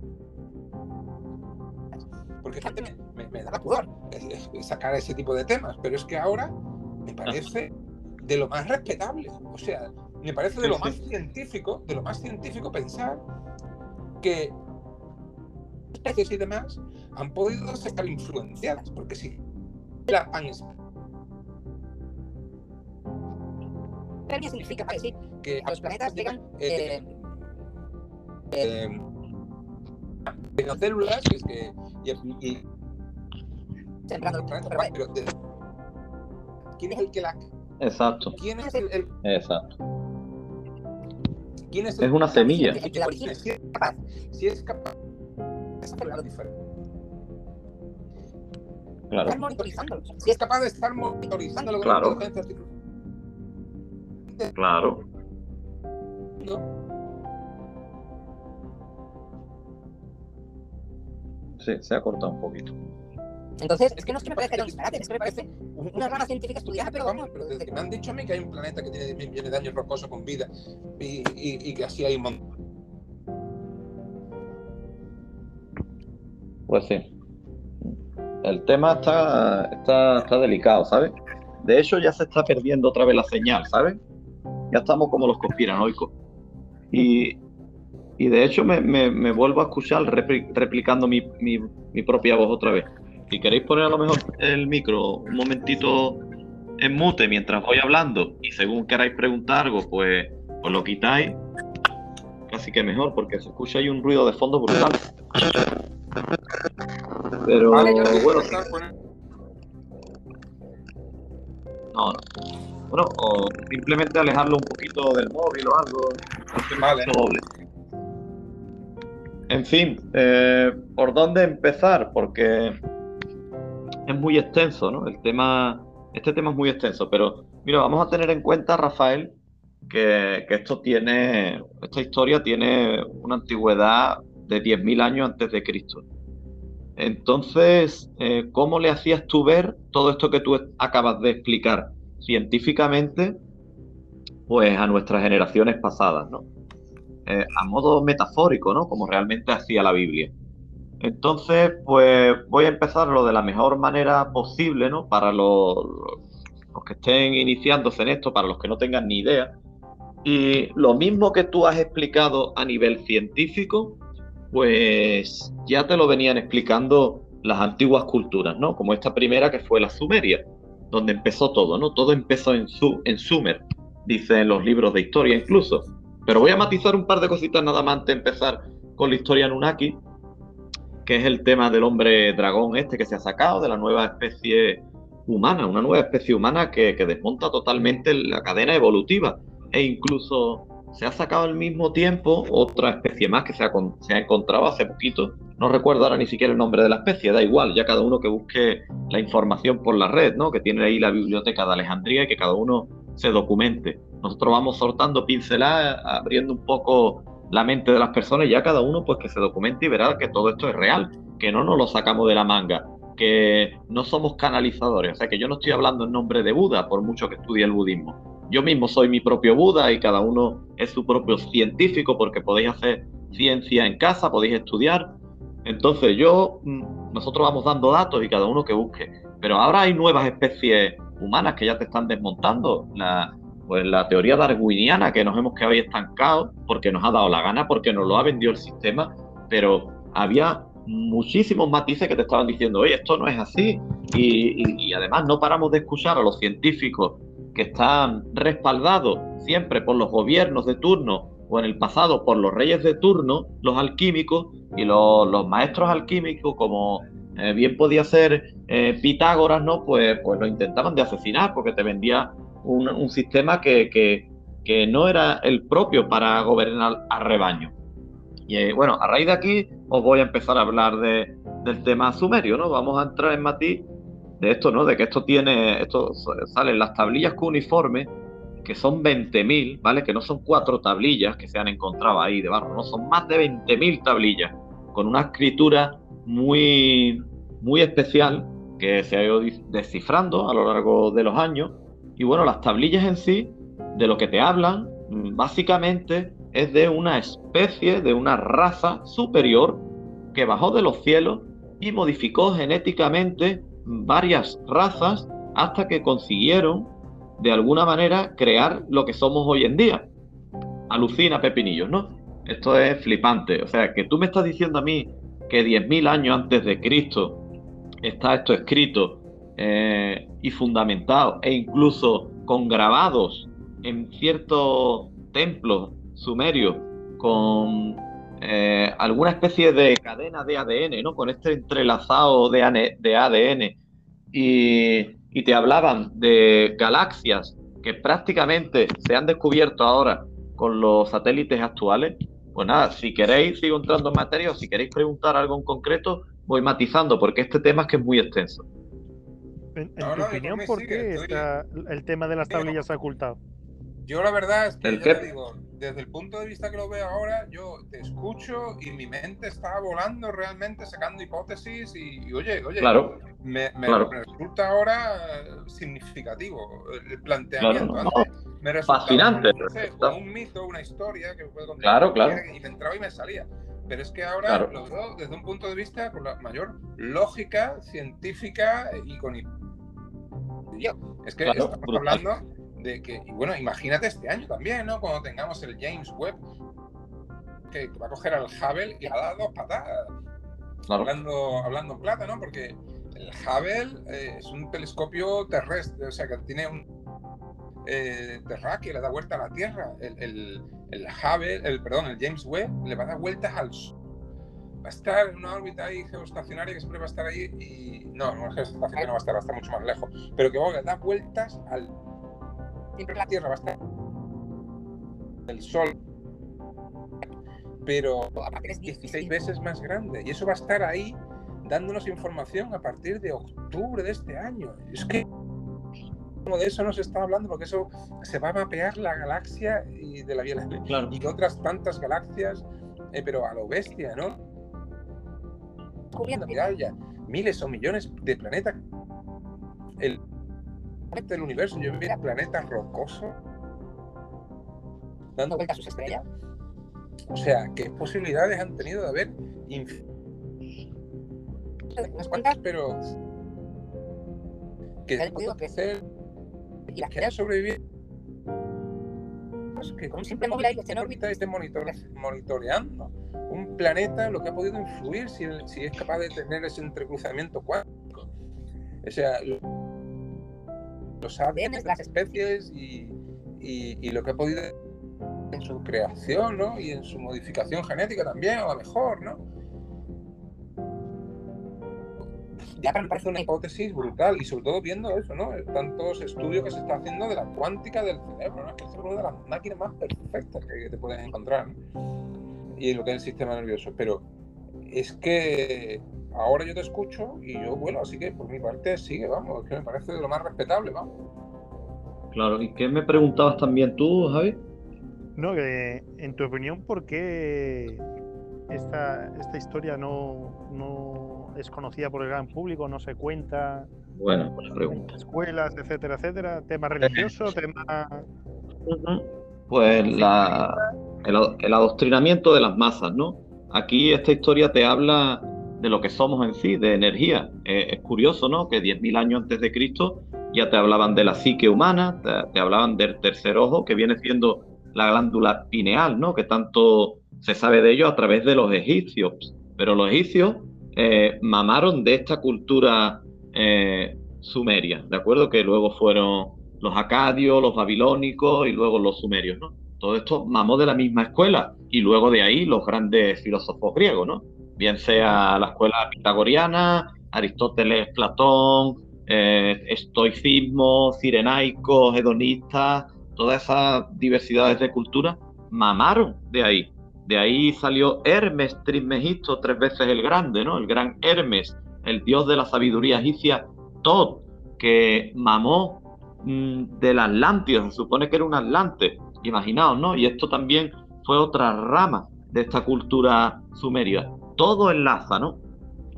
S2: Porque gente me, me, me, da la pudor sacar ese tipo de temas, pero es que ahora me parece de lo más respetable. O sea, me parece de lo más científico, de lo más científico pensar que especies y demás han podido ser influenciadas, porque si la han
S4: significa decir que a los planetas llegan eh,
S2: eh, eh, células que es que y, y,
S4: pero,
S2: pero de, ¿quién es el que la
S3: exacto.
S2: Quién es el, el
S3: exacto.
S2: Quién es,
S3: el, es una semilla.
S4: El que la origina
S2: si es capaz si es capaz es diferente.
S3: Claro.
S4: Estar monitorizando.
S2: Si es capaz de estar monitorizando lo que
S3: claro. Sí, se ha cortado un poquito.
S4: Entonces, es que no es que me parezca un disparate, es que me parece una rama científica estudiada, pero
S2: vamos, pero desde que me han dicho a mí que hay un planeta que tiene millones de años rocoso con vida y, y, y que así hay un montón.
S3: Pues sí. El tema está, está, está delicado, ¿sabes? De hecho, ya se está perdiendo otra vez la señal, ¿sabes? Ya estamos como los conspiranoicos. Y, y de hecho me, me, vuelvo a escuchar replicando mi, mi, mi, propia voz otra vez. Si queréis poner a lo mejor el micro un momentito en mute mientras voy hablando y según queráis preguntar algo, pues, pues lo quitáis, casi que mejor, porque se escucha ahí un ruido de fondo brutal. Pero bueno, no, no. Bueno, o simplemente alejarlo un poquito del móvil o algo.
S2: Vale.
S3: Doble. En fin, eh, ¿por dónde empezar? Porque es muy extenso, ¿no? El tema, este tema es muy extenso, pero mira, vamos a tener en cuenta, Rafael, que, esto tiene, esta historia tiene una antigüedad de 10.000 años antes de Cristo. Entonces, eh, ¿cómo le hacías tú ver todo esto que tú acabas de explicar científicamente, pues a nuestras generaciones pasadas, ¿no? Eh, a modo metafórico, ¿no? Como realmente hacía la Biblia. Entonces, pues voy a empezarlo de la mejor manera posible, ¿no? Para los, los que estén iniciándose en esto, para los que no tengan ni idea. Y lo mismo que tú has explicado a nivel científico, pues ya te lo venían explicando las antiguas culturas, ¿no? Como esta primera que fue la Sumeria, donde empezó todo, ¿no? Todo empezó en, su, en Sumer, dicen los libros de historia incluso. Pero voy a matizar un par de cositas nada más antes de empezar con la historia Anunnaki, que es el tema del hombre dragón este que se ha sacado de la nueva especie humana, una nueva especie humana que, desmonta totalmente la cadena evolutiva e incluso se ha sacado al mismo tiempo otra especie más que se ha, encontrado hace poquito. No recuerdo ahora ni siquiera el nombre de la especie, da igual, ya cada uno que busque la información por la red, ¿no? que tiene ahí la biblioteca de Alejandría y que cada uno se documente. Nosotros vamos soltando pinceladas, abriendo un poco la mente de las personas y ya cada uno pues que se documente y verá que todo esto es real, que no nos lo sacamos de la manga, que no somos canalizadores, o sea que yo no estoy hablando en nombre de Buda por mucho que estudie el budismo. Yo mismo soy mi propio Buda y cada uno es su propio científico porque podéis hacer ciencia en casa, podéis estudiar. Entonces yo, mm, nosotros vamos dando datos y cada uno que busque. Pero ahora hay nuevas especies humanas que ya te están desmontando. La, pues la teoría darwiniana que nos hemos quedado ahí estancados porque nos ha dado la gana, porque nos lo ha vendido el sistema, pero había muchísimos matices que te estaban diciendo, oye, esto no es así. Y, además no paramos de escuchar a los científicos que están respaldados siempre por los gobiernos de turno o en el pasado por los reyes de turno, los alquímicos y los, maestros alquímicos, como eh, bien podía ser eh, Pitágoras, ¿no? Pues, pues lo intentaban de asesinar porque te vendía un, sistema que, que, no era el propio para gobernar al rebaño. Y eh, bueno, a raíz de aquí os voy a empezar a hablar de, del tema sumerio, ¿no? Vamos a entrar en matiz de esto, ¿no? De que esto tiene, esto salen las tablillas cuneiformes, que son 20.000, ¿vale? Que no son cuatro tablillas que se han encontrado ahí de barro, no, son más de 20.000 tablillas, con una escritura muy, muy especial que se ha ido descifrando a lo largo de los años y bueno, las tablillas en sí, de lo que te hablan, básicamente es de una especie, de una raza superior que bajó de los cielos y modificó genéticamente varias razas hasta que consiguieron de alguna manera crear lo que somos hoy en día. Alucina Pepinillos, ¿no? Esto es flipante. O sea, que tú me estás diciendo a mí que 10.000 años antes de Cristo está esto escrito eh, y fundamentado e incluso con grabados en ciertos templos sumerios con eh, alguna especie de cadena de ADN, ¿no? Con este entrelazado de, ADN y, y te hablaban de galaxias que prácticamente se han descubierto ahora con los satélites actuales. Pues nada, si queréis, sigo entrando en materia o si queréis preguntar algo en concreto, voy matizando porque este tema es que es muy extenso.
S1: En, tu opinión, ¿por qué está el tema de las tablillas ocultado?
S2: Yo la verdad es que te digo, desde el punto de vista que lo veo ahora, yo te escucho y mi mente está volando realmente, sacando hipótesis y, oye, oye, me, resulta ahora significativo el planteamiento. me resulta
S3: Fascinante.
S2: Un, mito, una historia que puedo contar.
S3: Claro, claro.
S2: Y me entraba y me salía. Pero es que ahora lo veo desde un punto de vista con la mayor lógica científica y con... Es que estamos hablando de que, y bueno, imagínate este año también, ¿no? Cuando tengamos el James Webb, que, va a coger al Hubble y a dar dos patadas. Hablando, hablando en plata, ¿no? Porque el Hubble eh, es un telescopio terrestre, o sea, que tiene un eh, terráqueo, le da vuelta a la Tierra. El, el, el Hubble, el, perdón, el James Webb le va a dar vueltas al Sol. Va a estar en una órbita ahí geoestacionaria que siempre va a estar ahí y... No, no, geoestacionaria no va a estar, va a estar mucho más lejos. Pero que va a dar vueltas al siempre la Tierra va a estar el Sol, pero es 16 veces más grande y eso va a estar ahí dándonos información a partir de octubre de este año. Es que de eso no se está hablando porque eso se va a mapear la galaxia y de la Vía Láctea y otras tantas galaxias, eh, pero a lo bestia, ¿no? Mirar ya miles o millones de planetas. El del universo. Yo vivía planetas rocosos dando vueltas a sus estrellas. O sea, ¿qué posibilidades han tenido de haber unas cuantas, pero que han podido crecer y las que han sobrevivido? Pues que con simple móvil ahí en órbita esté monitoreando un planeta, lo que ha podido influir si, si es capaz de tener ese entrecruzamiento cuántico. O sea, los ADN, las especies y, y, lo que ha podido en su creación, ¿no? Y en su modificación genética también, a lo mejor, ¿no? Ya me parece una hipótesis brutal y sobre todo viendo eso, ¿no? Tantos estudios que se está haciendo de la cuántica del cerebro, ¿no? Que es una de las máquinas más perfectas que te puedes encontrar, Y lo que es el sistema nervioso. Pero es que ahora yo te escucho y yo vuelo, así que por mi parte sigue, vamos, que me parece de lo más respetable, vamos.
S3: Claro, ¿y qué me preguntabas también tú, Javi?
S1: No, que en tu opinión, ¿por qué esta, esta historia no, no es conocida por el gran público, no se cuenta?
S3: Bueno, buena pregunta.
S1: Escuelas, etcétera, etcétera. ¿Tema religioso? ¿Tema...?
S3: Pues la, el adoctrinamiento de las masas, ¿no? Aquí esta historia te habla de lo que somos en sí, de energía. Eh, es curioso, ¿no? Que 10.000 años antes de Cristo ya te hablaban de la psique humana, te, hablaban del tercer ojo, que viene siendo la glándula pineal, ¿no? Que tanto se sabe de ello a través de los egipcios. Pero los egipcios eh, mamaron de esta cultura eh, sumeria, ¿de acuerdo? Que luego fueron los acadios, los babilónicos y luego los sumerios, ¿no? Todo esto mamó de la misma escuela y luego de ahí los grandes filósofos griegos, ¿no? Bien sea la escuela pitagoriana, Aristóteles, Platón, eh, estoicismo, cirenaico, hedonista, todas esas diversidades de cultura mamaron de ahí. De ahí salió Hermes Trismegisto, tres veces el grande, ¿no? El gran Hermes, el dios de la sabiduría egipcia, Tot, que mamó mm, del Atlántida, se supone que era un Atlante, imaginaos, ¿no? Y esto también fue otra rama de esta cultura sumeria todo enlaza, ¿no?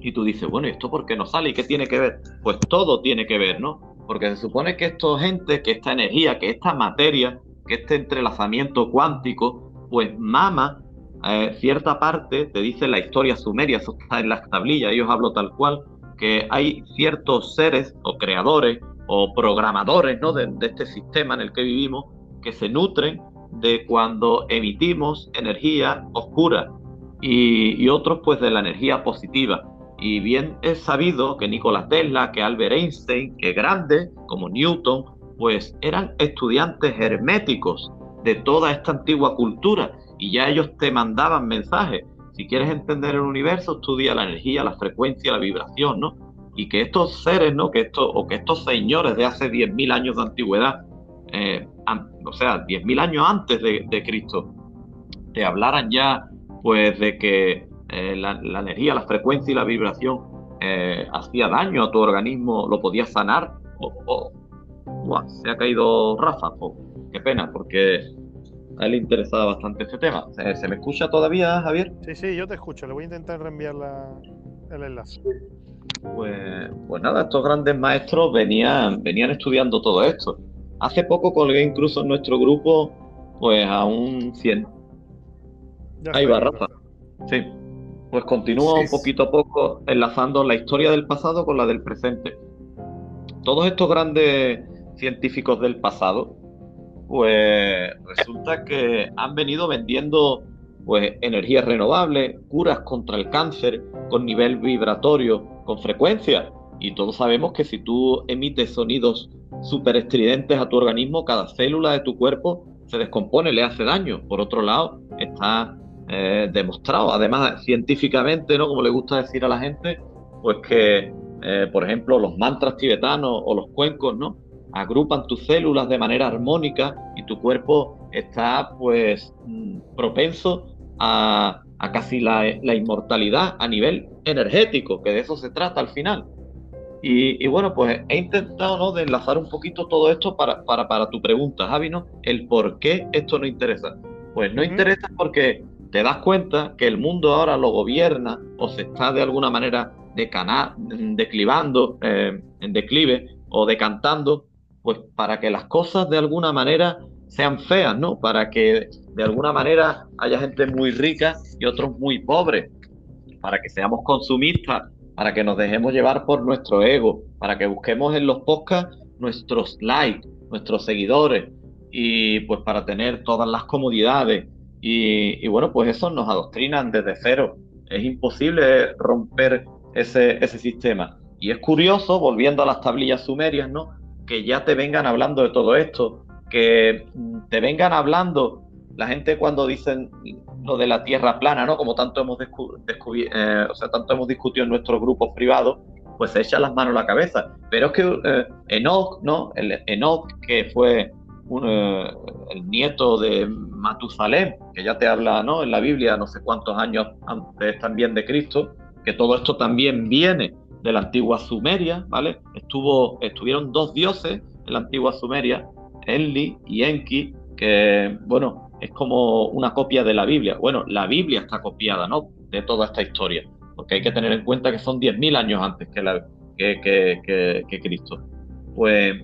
S3: Y tú dices, bueno, ¿y esto por qué no sale? ¿Y qué tiene que ver? Pues todo tiene que ver, ¿no? Porque se supone que esta gente, que esta energía, que esta materia, que este entrelazamiento cuántico, pues mama eh, cierta parte, te dice la historia sumeria, eso está en las tablillas, ellos hablo tal cual, que hay ciertos seres o creadores o programadores ¿no? de este sistema en el que vivimos que se nutren de cuando emitimos energía oscura y, otros pues de la energía positiva. Y bien es sabido que Nikola Tesla, que Albert Einstein, que grandes como Newton, pues eran estudiantes herméticos de toda esta antigua cultura y ya ellos te mandaban mensajes. Si quieres entender el universo, estudia la energía, la frecuencia, la vibración, ¿no? Y que estos seres, ¿no? Que estos, o que estos señores de hace 10.000 años de antigüedad, eh, o sea, 10.000 años antes de, de Cristo, te hablaran ya pues de que eh, la, energía, la frecuencia y la vibración eh, hacía daño a tu organismo, lo podía sanar, o, se ha caído Rafa, qué pena, porque a él le interesaba bastante este tema. ¿Se, me escucha todavía, Javier?
S1: Sí, sí, yo te escucho, le voy a intentar reenviar el enlace.
S3: Pues, pues nada, estos grandes maestros venían, venían estudiando todo esto. Hace poco colgué incluso en nuestro grupo pues a un 100. Ahí va, Rafa. Sí. Pues continúo poquito a poco enlazando la historia del pasado con la del presente. Todos estos grandes científicos del pasado, pues resulta que han venido vendiendo pues energías renovables, curas contra el cáncer con nivel vibratorio, con frecuencia. Y todos sabemos que si tú emites sonidos súper estridentes a tu organismo, cada célula de tu cuerpo se descompone, le hace daño. Por otro lado, está eh, demostrado, además científicamente, ¿no? Como le gusta decir a la gente, pues que, eh, por ejemplo, los mantras tibetanos o los cuencos, ¿no? Agrupan tus células de manera armónica y tu cuerpo está, pues, mm, propenso a, casi la, inmortalidad a nivel energético, que de eso se trata al final. Y, bueno, pues he intentado ¿no? de enlazar un poquito todo esto para, para, para tu pregunta, Javi, ¿no? El por qué esto no interesa. Pues no interesa porque te das cuenta que el mundo ahora lo gobierna o se está de alguna manera declivando, eh, en declive o decantando, pues para que las cosas de alguna manera sean feas, ¿no? Para que de alguna manera haya gente muy rica y otros muy pobres, para que seamos consumistas, para que nos dejemos llevar por nuestro ego, para que busquemos en los podcasts nuestros likes, nuestros seguidores y pues para tener todas las comodidades y, bueno, pues eso nos adoctrinan desde cero. Es imposible romper ese, ese sistema. Y es curioso, volviendo a las tablillas sumerias, ¿no? Que ya te vengan hablando de todo esto, que te vengan hablando la gente cuando dicen lo de la tierra plana, ¿no? Como tanto hemos, eh, o sea, tanto hemos discutido en nuestros grupos privados, pues se echan las manos a la cabeza. Pero es que eh, Enoch, ¿no? El Enoch, que fue eh, el nieto de Matusalem, que ya te habla ¿no? en la Biblia no sé cuántos años antes también de Cristo, que todo esto también viene de la antigua Sumeria, ¿vale? Estuvo, estuvieron dos dioses en la antigua Sumeria, Enli y Enki, que, bueno, es como una copia de la Biblia. Bueno, la Biblia está copiada, ¿no? De toda esta historia, porque hay que tener en cuenta que son 10.000 años antes que, la, que, que, que Cristo. Pues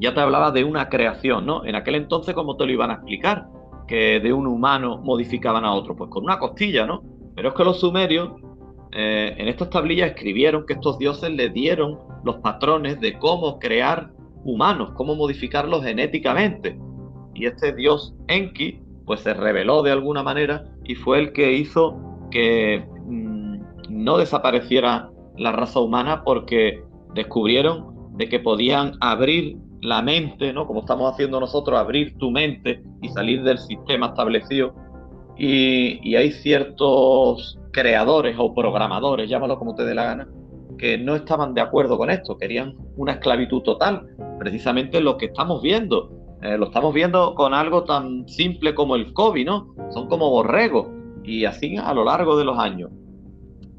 S3: ya te hablaba de una creación, ¿no? En aquel entonces, ¿cómo te lo iban a explicar? Que de un humano modificaban a otro, pues con una costilla, ¿no? Pero es que los sumerios eh, en estas tablillas escribieron que estos dioses le dieron los patrones de cómo crear humanos, cómo modificarlos genéticamente. Y este dios Enki, pues se reveló de alguna manera y fue el que hizo que mm, no desapareciera la raza humana porque descubrieron de que podían abrir la mente, ¿no? Como estamos haciendo nosotros, abrir tu mente y salir del sistema establecido. Y, hay ciertos creadores o programadores, llámalo como te dé la gana, que no estaban de acuerdo con esto, querían una esclavitud total, precisamente lo que estamos viendo. Eh, lo estamos viendo con algo tan simple como el COVID, ¿no? Son como borregos y así a lo largo de los años.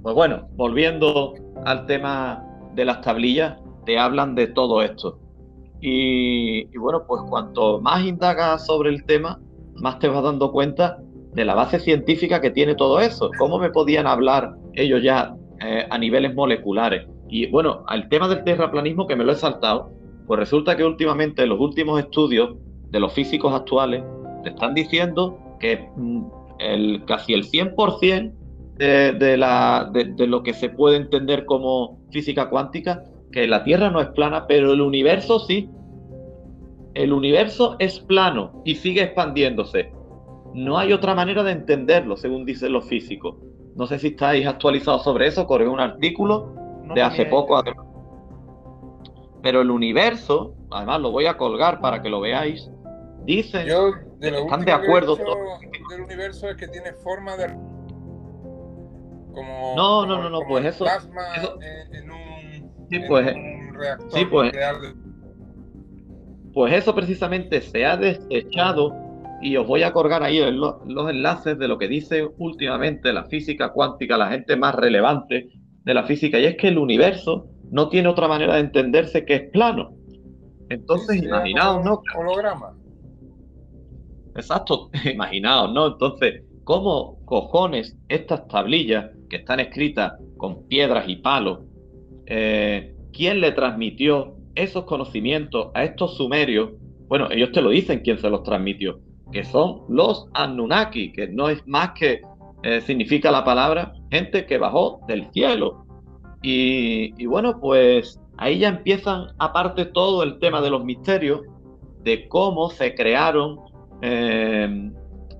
S3: Pues bueno, volviendo al tema de las tablillas, te hablan de todo esto. Y, bueno, pues cuanto más indagas sobre el tema, más te vas dando cuenta de la base científica que tiene todo eso. ¿Cómo me podían hablar ellos ya eh, a niveles moleculares? Y bueno, al tema del terraplanismo que me lo he saltado, pues resulta que últimamente los últimos estudios de los físicos actuales te están diciendo que mm, el, casi el 100% de, lo que se puede entender como física cuántica que la Tierra no es plana, pero el universo sí. El universo es plano y sigue expandiéndose. No hay otra manera de entenderlo, según dicen los físicos. No sé si estáis actualizados sobre eso, corre un artículo de hace poco. Pero el universo, además lo voy a colgar para que lo veáis, dicen
S2: Yo, de lo están de acuerdo. El universo es que tiene forma de...
S3: Como, no, no, no, no, pues eso, en un Sí, pues, sí, pues, pues eso precisamente se ha desechado y os voy a colgar ahí los, enlaces de lo que dice últimamente la física cuántica, la gente más relevante de la física y es que el universo no tiene otra manera de entenderse que es plano. Entonces, imaginaos, ¿no?
S2: Holograma.
S3: Exacto, (laughs) imaginaos, ¿no? Entonces, ¿cómo cojones estas tablillas que están escritas con piedras y palos, eh, quién le transmitió esos conocimientos a estos sumerios? Bueno, ellos te lo dicen quién se los transmitió, que son los Anunnaki, que no es más que eh, significa la palabra gente que bajó del cielo. Y, bueno, pues ahí ya empiezan aparte todo el tema de los misterios, de cómo se crearon eh,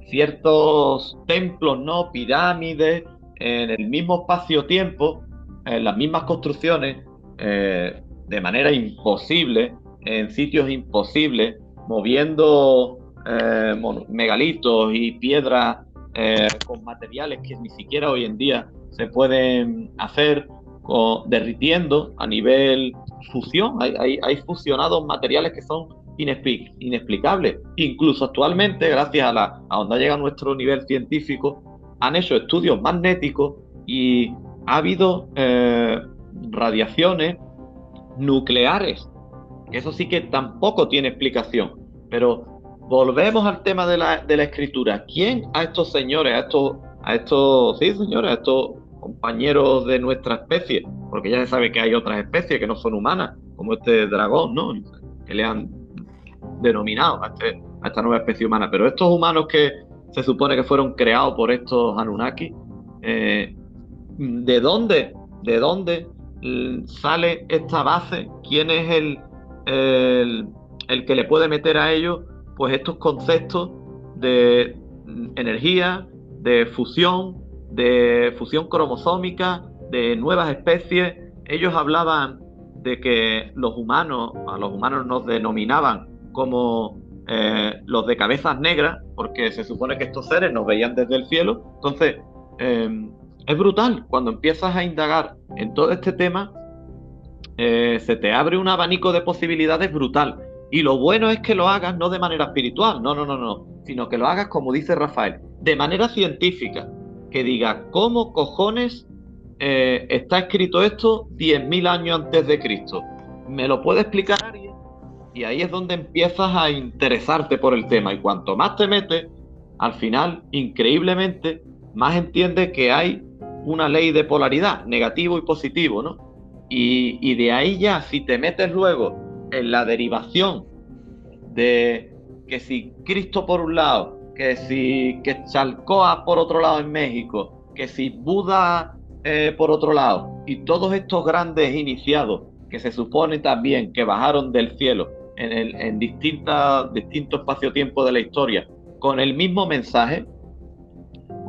S3: ciertos templos, ¿no? Pirámides, en el mismo espacio-tiempo, en las mismas construcciones, eh, de manera imposible, en sitios imposibles, moviendo megalitos y piedras eh, con materiales que ni siquiera hoy en día se pueden hacer derritiendo a nivel fusión. Hay, fusionados materiales que son inexplicables. Incluso actualmente, gracias a, la, a donde llega nuestro nivel científico, han hecho estudios magnéticos y ha habido eh, radiaciones nucleares. Eso sí que tampoco tiene explicación. Pero volvemos al tema de la, escritura. ¿Quién a estos señores, a estos, a estos, sí, señores, a estos compañeros de nuestra especie? Porque ya se sabe que hay otras especies que no son humanas, como este dragón, ¿no? Que le han denominado a, este, esta nueva especie humana. Pero estos humanos que se supone que fueron creados por estos Anunnaki, eh, ¿de dónde, de dónde sale esta base? ¿Quién es el, el, el que le puede meter a ellos pues estos conceptos de energía, de fusión, de fusión cromosómica, de nuevas especies. Ellos hablaban de que los humanos, a los humanos nos denominaban como eh, los de cabezas negras, porque se supone que estos seres nos veían desde el cielo. Entonces, em, es brutal. Cuando empiezas a indagar en todo este tema, eh, se te abre un abanico de posibilidades brutal. Y lo bueno es que lo hagas no de manera espiritual, no, no, no, no, sino que lo hagas como dice Rafael, de manera científica, que diga, ¿cómo cojones eh, está escrito esto 10.000 años antes de Cristo? ¿Me lo puede explicar alguien? Y ahí es donde empiezas a interesarte por el tema. Y cuanto más te metes, al final, increíblemente, más entiendes que hay una ley de polaridad, negativo y positivo, ¿no? Y, de ahí ya, si te metes luego en la derivación de que si Cristo por un lado, que si que Chalcoa por otro lado en México, que si Buda eh, por otro lado, y todos estos grandes iniciados que se supone también que bajaron del cielo en, el, en distintos espacio-tiempo de la historia con el mismo mensaje,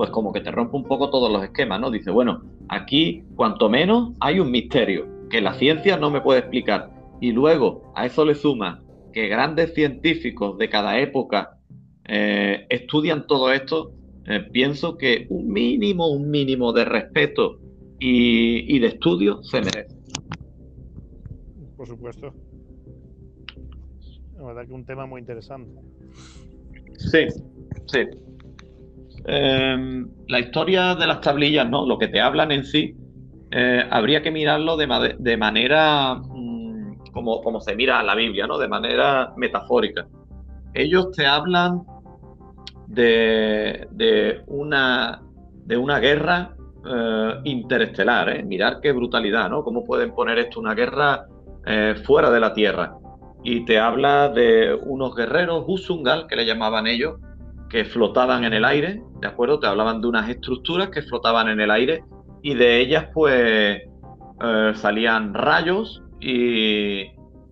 S3: pues como que te rompe un poco todos los esquemas, ¿no? Dice, bueno, aquí cuanto menos hay un misterio que la ciencia no me puede explicar y luego a eso le suma que grandes científicos de cada época eh, estudian todo esto, eh, pienso que un mínimo, un mínimo de respeto y, de estudio se merece.
S1: Por supuesto. La verdad que un tema muy interesante.
S3: Sí, sí. Em, la historia de las tablillas, ¿no? Lo que te hablan en sí, eh, habría que mirarlo de, manera como, se mira la Biblia, ¿no? De manera metafórica. Ellos te hablan de, de una, de una guerra eh, interestelar, ¿eh? Mirar qué brutalidad, ¿no? ¿Cómo pueden poner esto una guerra eh, fuera de la Tierra? Y te habla de unos guerreros, Usungal, que le llamaban ellos, que flotaban en el aire, ¿de acuerdo? Te hablaban de unas estructuras que flotaban en el aire y de ellas pues eh, salían rayos y,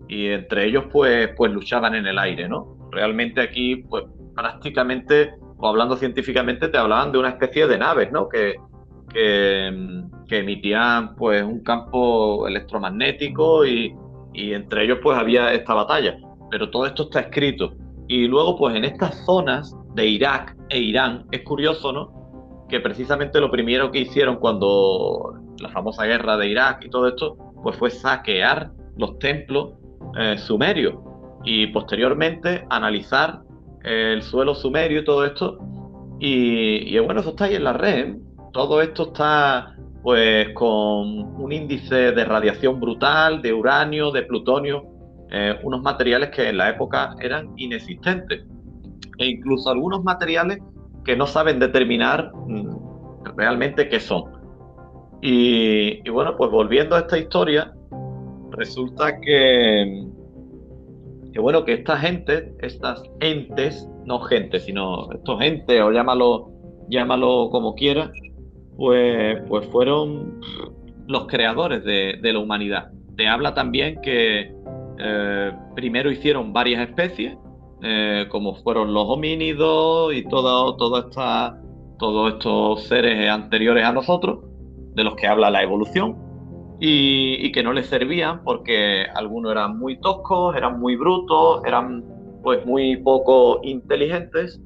S3: entre ellos pues, pues luchaban en el aire, ¿no? Realmente aquí pues prácticamente, o hablando científicamente, te hablaban de una especie de naves, ¿no? Que, que, emitían pues un campo electromagnético y, y entre ellos pues había esta batalla. Pero todo esto está escrito. Y luego pues en estas zonas de Irak e Irán, es curioso, ¿no? Que precisamente lo primero que hicieron cuando la famosa guerra de Irak y todo esto, pues fue saquear los templos eh, sumerios y posteriormente analizar el suelo sumerio y todo esto. Y, bueno, eso está ahí en la red. Todo esto está pues con un índice de radiación brutal, de uranio, de plutonio, eh, unos materiales que en la época eran inexistentes e incluso algunos materiales que no saben determinar mm, realmente qué son. Y, bueno, pues volviendo a esta historia, resulta que, que, bueno, que esta gente, estas entes, no gente, sino estos entes, o llámalo, llámalo como quieras, pues, pues fueron los creadores de, la humanidad. Te habla también que eh, primero hicieron varias especies, eh, como fueron los homínidos y todo, todo esta, todos estos seres anteriores a nosotros, de los que habla la evolución, y, que no les servían porque algunos eran muy toscos, eran muy brutos, eran pues muy poco inteligentes,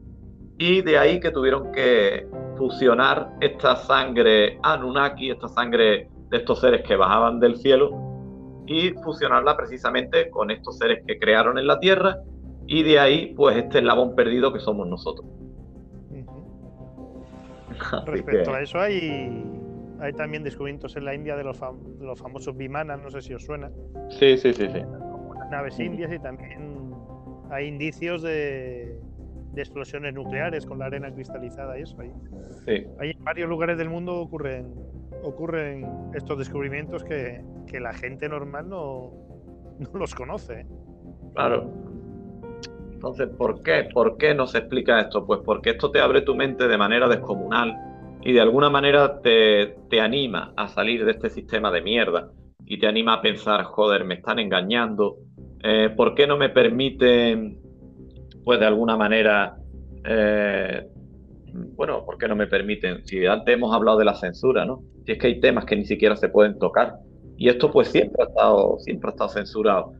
S3: y de ahí que tuvieron que fusionar esta sangre Anunnaki, esta sangre de estos seres que bajaban del cielo, y fusionarla precisamente con estos seres que crearon en la Tierra y de ahí, pues, este eslabón perdido que somos nosotros.
S1: Respecto a eso, hay, hay también descubrimientos en la India de los, los famosos Vimanas, no sé si os suena.
S3: Sí, sí, sí, sí.
S1: Naves indias y también hay indicios de, de explosiones nucleares con la arena cristalizada y eso. Ahí. Sí. Hay en varios lugares del mundo ocurren, ocurren estos descubrimientos que, que la gente normal no, no los conoce. ¿eh?
S3: Claro, entonces, ¿por qué? ¿Por qué no se explica esto? Pues porque esto te abre tu mente de manera descomunal y de alguna manera te, te anima a salir de este sistema de mierda y te anima a pensar, joder, me están engañando, eh, ¿por qué no me permiten, pues de alguna manera, eh, bueno, ¿por qué no me permiten? Si antes hemos hablado de la censura, ¿no? Si es que hay temas que ni siquiera se pueden tocar. Y esto pues siempre ha estado, siempre ha estado censurado.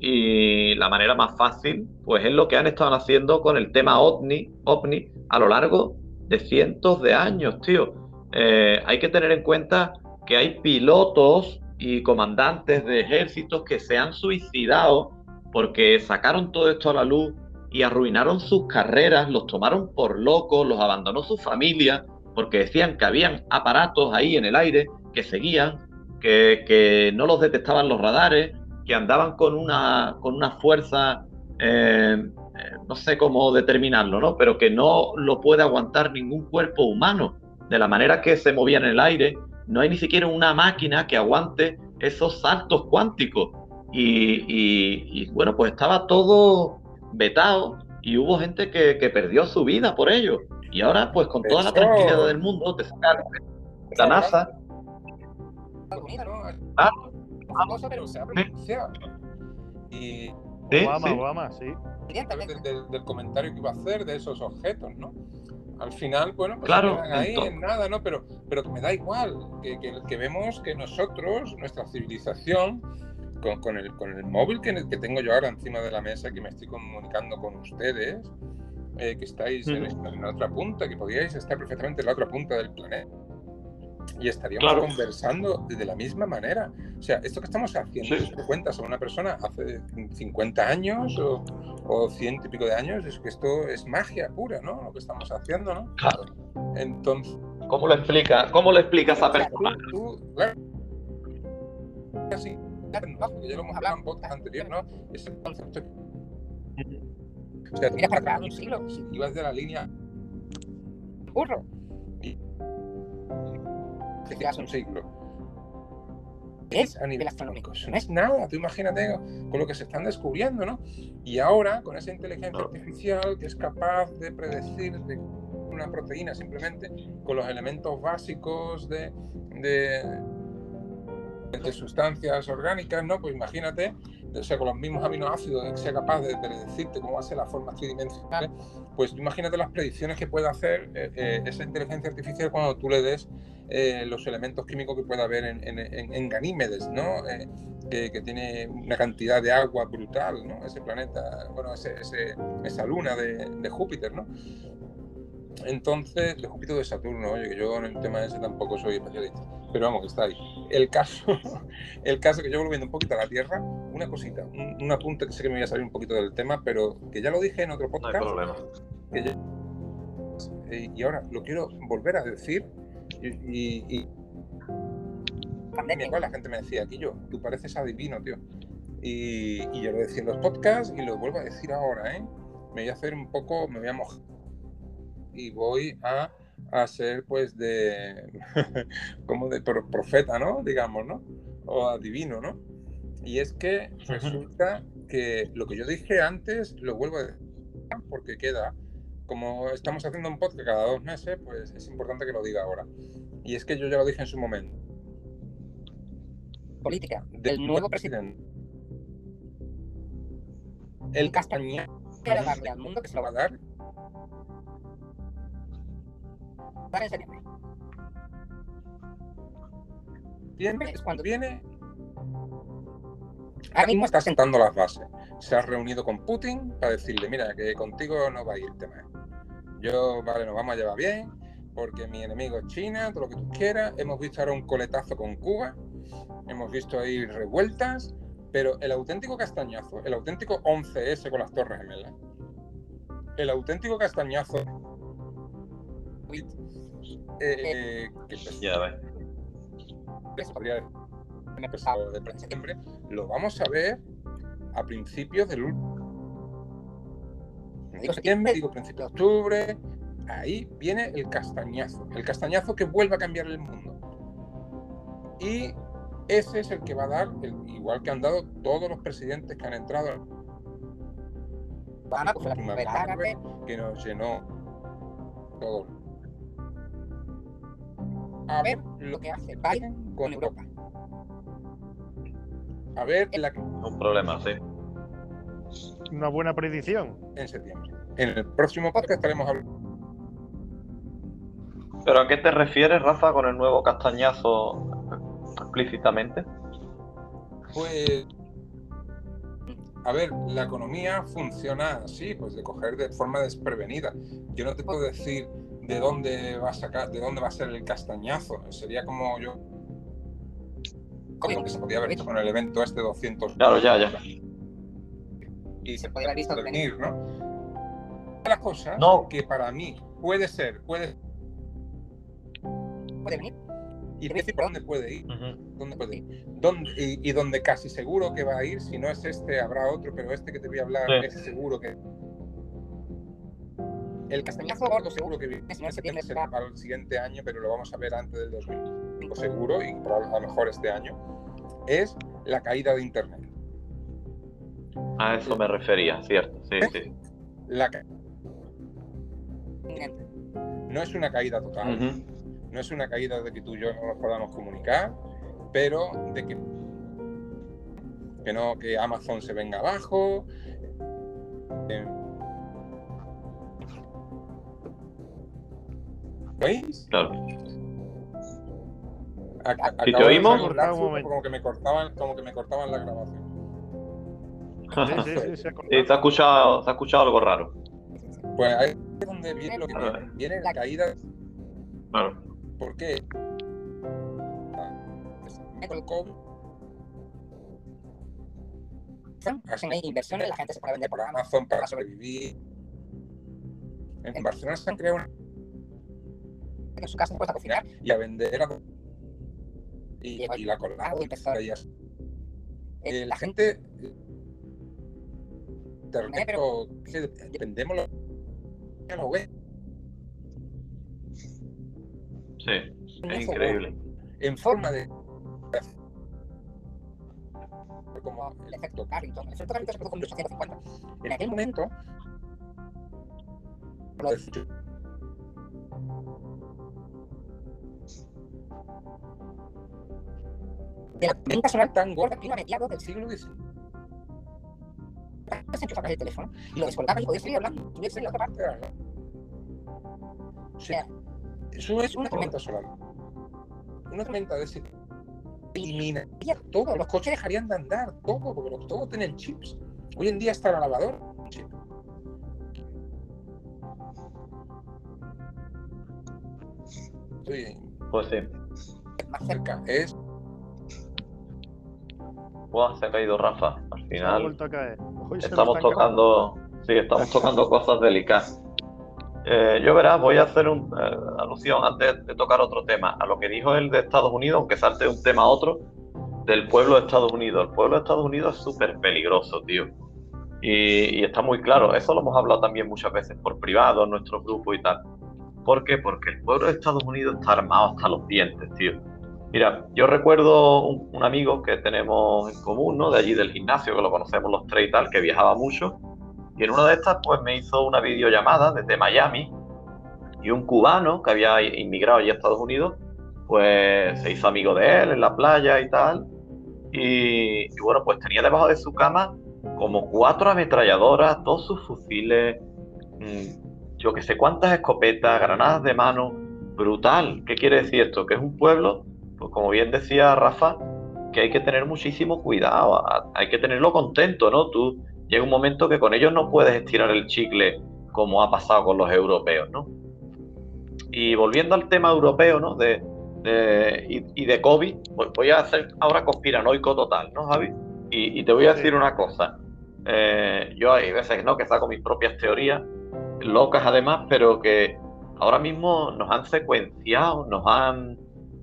S3: Y la manera más fácil, pues es lo que han estado haciendo con el tema OVNI, OVNI a lo largo de cientos de años, tío. Eh, hay que tener en cuenta que hay pilotos y comandantes de ejércitos que se han suicidado porque sacaron todo esto a la luz y arruinaron sus carreras, los tomaron por locos, los abandonó su familia, porque decían que habían aparatos ahí en el aire que seguían, que, que no los detectaban los radares, que andaban con una, con una fuerza, eh, eh, no sé cómo determinarlo, ¿no? Pero que no lo puede aguantar ningún cuerpo humano. De la manera que se movían en el aire, no hay ni siquiera una máquina que aguante esos saltos cuánticos. Y, bueno, pues estaba todo vetado y hubo gente que, perdió su vida por ello. Y ahora, pues con toda la tranquilidad del mundo, te sacan la NASA.
S2: Ah, famoso, pero se ha pronunciado. Y
S1: Obama, Obama, sí.
S2: Del, del, comentario que iba a hacer de esos objetos, ¿no? Al final, bueno, pues
S3: claro,
S2: ahí en nada, ¿no? Pero, pero que me da igual, que, que, que vemos que nosotros, nuestra civilización, con, con, el, con el móvil que, que, tengo yo ahora encima de la mesa, que me estoy comunicando con ustedes, eh, que estáis en, en, la otra punta, que podíais estar perfectamente en la otra punta del planeta y estaríamos conversando de la misma manera. O sea, esto que estamos haciendo, si te cuentas a una persona hace 50 años o, o ciento y pico de años, es que esto es magia pura, ¿no? Lo que estamos haciendo, ¿no?
S3: Claro.
S2: Entonces.
S3: ¿Cómo lo explica? ¿Cómo lo explicas a persona? Tú, claro.
S2: Así, ya lo hemos hablado en podcast anterior, ¿no? Es el concepto. O sea, tú para atrás un siglo, si ibas de la línea burro hace un siglo. Es a nivel astronómico, no es nada. Tú imagínate con lo que se están descubriendo, ¿no? Y ahora, con esa inteligencia artificial que es capaz de predecir de una proteína simplemente con los elementos básicos de, de, de sustancias orgánicas, ¿no? Pues imagínate o sea, con los mismos aminoácidos, que sea capaz de, decirte cómo va a ser la forma tridimensional, pues imagínate las predicciones que puede hacer eh, eh, esa inteligencia artificial cuando tú le des eh, los elementos químicos que pueda haber en, en, Ganímedes, ¿no? que tiene una cantidad de agua brutal, ¿no? Ese planeta, bueno, ese, esa luna de, de Júpiter, ¿no? Entonces, de Júpiter de Saturno, oye, que yo en el tema ese tampoco soy especialista, pero vamos, que está ahí. El caso, (laughs) el caso que yo volviendo un poquito a la Tierra, una cosita, un, un, apunte que sé que me voy a salir un poquito del tema, pero que ya lo dije en otro podcast. No hay problema. y ahora lo quiero volver a decir y, pandemia, la gente me decía, aquí yo, tú pareces adivino, tío. Y, y, yo lo decía en los podcasts y lo vuelvo a decir ahora, ¿eh? Me voy a hacer un poco, me voy a mojar y voy a, a ser pues de, (laughs) como de profeta, ¿no? Digamos, ¿no? O adivino, ¿no? Y es que resulta que lo que yo dije antes lo vuelvo a decir porque queda, como estamos haciendo un podcast cada dos meses, pues es importante que lo diga ahora. Y es que yo ya lo dije en su momento.
S4: Política del nuevo presidente.
S2: El darle al mundo que se lo va a dar. En septiembre. Siempre es cuando viene. Ahora mismo está sentando las bases. Se ha reunido con Putin para decirle, mira, que contigo no va a ir tema. Yo, vale, nos vamos a llevar bien, porque mi enemigo es China, todo lo que tú quieras. Hemos visto ahora un coletazo con Cuba, hemos visto ahí revueltas, pero el auténtico castañazo, el auténtico 11S con las Torres Gemelas, el auténtico castañazo eh, que ya ves. de septiembre, lo vamos a ver a principios del digo septiembre, digo principio de octubre, ahí viene el castañazo, el castañazo que vuelve a cambiar el mundo. Y ese es el que va a dar, igual que han dado todos los presidentes que han entrado. Van a la primavera que nos llenó todo. A ver lo que hace Biden con Europa. A ver la que...
S3: Un problema, sí.
S1: Una buena predicción.
S2: En septiembre. En el próximo podcast estaremos hablando
S3: ¿Pero a qué te refieres, Rafa, con el nuevo castañazo explícitamente?
S2: Pues, a ver, la economía funciona así, pues de coger de forma desprevenida. Yo no te puedo decir de dónde va a sacar, de dónde va a ser el castañazo. Sería como yo como que se podía haber visto con el evento este 200.
S3: Claro, ya, ya.
S2: Y se podía haber visto venir, ¿no? Las cosas no. que para mí puede ser, puede puede venir. Y decir por dónde puede ir. ¿Dónde puede ir? ¿Dónde, y, y, donde casi seguro que va a ir, si no es este, habrá otro, pero este que te voy a hablar es seguro que. El castañazo gordo seguro que viene, no septiembre será para el siguiente año, pero lo vamos a ver antes del 2005 seguro, y a lo mejor este año, es la caída de Internet.
S3: A eso me refería, cierto, sí, sí.
S2: La No es una caída total. No es una caída de que tú y yo no nos podamos comunicar, pero de que, que no, que Amazon se venga abajo. Eh, ¿Veis?
S3: Claro.
S2: ¿Y te oímos? Como que me cortaban, como que me cortaban la grabación.
S3: Sí, sí, sí, se, ha (laughs) escuchado, se ha escuchado algo raro.
S2: Pues ahí es donde viene lo que viene. Viene la caída.
S3: Claro.
S2: ¿Por qué? Con el COVID. Hacen inversiones, la gente se puede vender por Amazon para sobrevivir. En Barcelona se han creado una... en su casa se puede cocinar y a vender a... y, y la colada y eh, la gente internet, pero dependemos lo que lo ve
S3: Sí, es increíble.
S2: En forma de. Como el efecto Carrington. El efecto Carrington se produjo en 1850. En aquel momento. de la venta solar tan gorda que iba a mediados del siglo XIX. Se enchufaba el teléfono y lo descolgaba y podía seguir hablando. Podía seguir la otra parte. O sea, eso es una tormenta solar. Una tormenta de ese eliminaría todo. Los coches dejarían de andar, todo, porque los, todos tienen chips. Hoy en día está la lavadora chip.
S3: pues sí.
S2: Más cerca es.
S3: Buah, se ha caído Rafa. Al final. Estamos tocando. Sí, estamos tocando cosas delicadas. eh, yo verás, voy a hacer una eh, alusión antes de tocar otro tema, a lo que dijo el de Estados Unidos, aunque salte de un tema a otro, del pueblo de Estados Unidos. El pueblo de Estados Unidos es súper peligroso, tío. Y, está muy claro, eso lo hemos hablado también muchas veces por privado, en nuestro grupo y tal. ¿Por qué? Porque el pueblo de Estados Unidos está armado hasta los dientes, tío. Mira, yo recuerdo un, amigo que tenemos en común, ¿no? De allí del gimnasio, que lo conocemos los tres y tal, que viajaba mucho. Y en una de estas, pues me hizo una videollamada desde Miami. Y un cubano que había inmigrado allí a Estados Unidos, pues se hizo amigo de él en la playa y tal. Y, bueno, pues tenía debajo de su cama como cuatro ametralladoras, dos sus fusiles, mm, yo que sé cuántas escopetas, granadas de mano. Brutal. ¿Qué quiere decir esto? Que es un pueblo pues como bien decía Rafa, que hay que tener muchísimo cuidado, hay que tenerlo contento, ¿no? Tú llega un momento que con ellos no puedes estirar el chicle como ha pasado con los europeos, ¿no? Y volviendo al tema europeo, ¿no? De, y, de COVID, pues voy a hacer ahora conspiranoico total, ¿no, Javi? Y, te voy a decir una cosa. Eh, yo hay veces, ¿no? Que saco mis propias teorías, locas además, pero que ahora mismo nos han secuenciado, nos han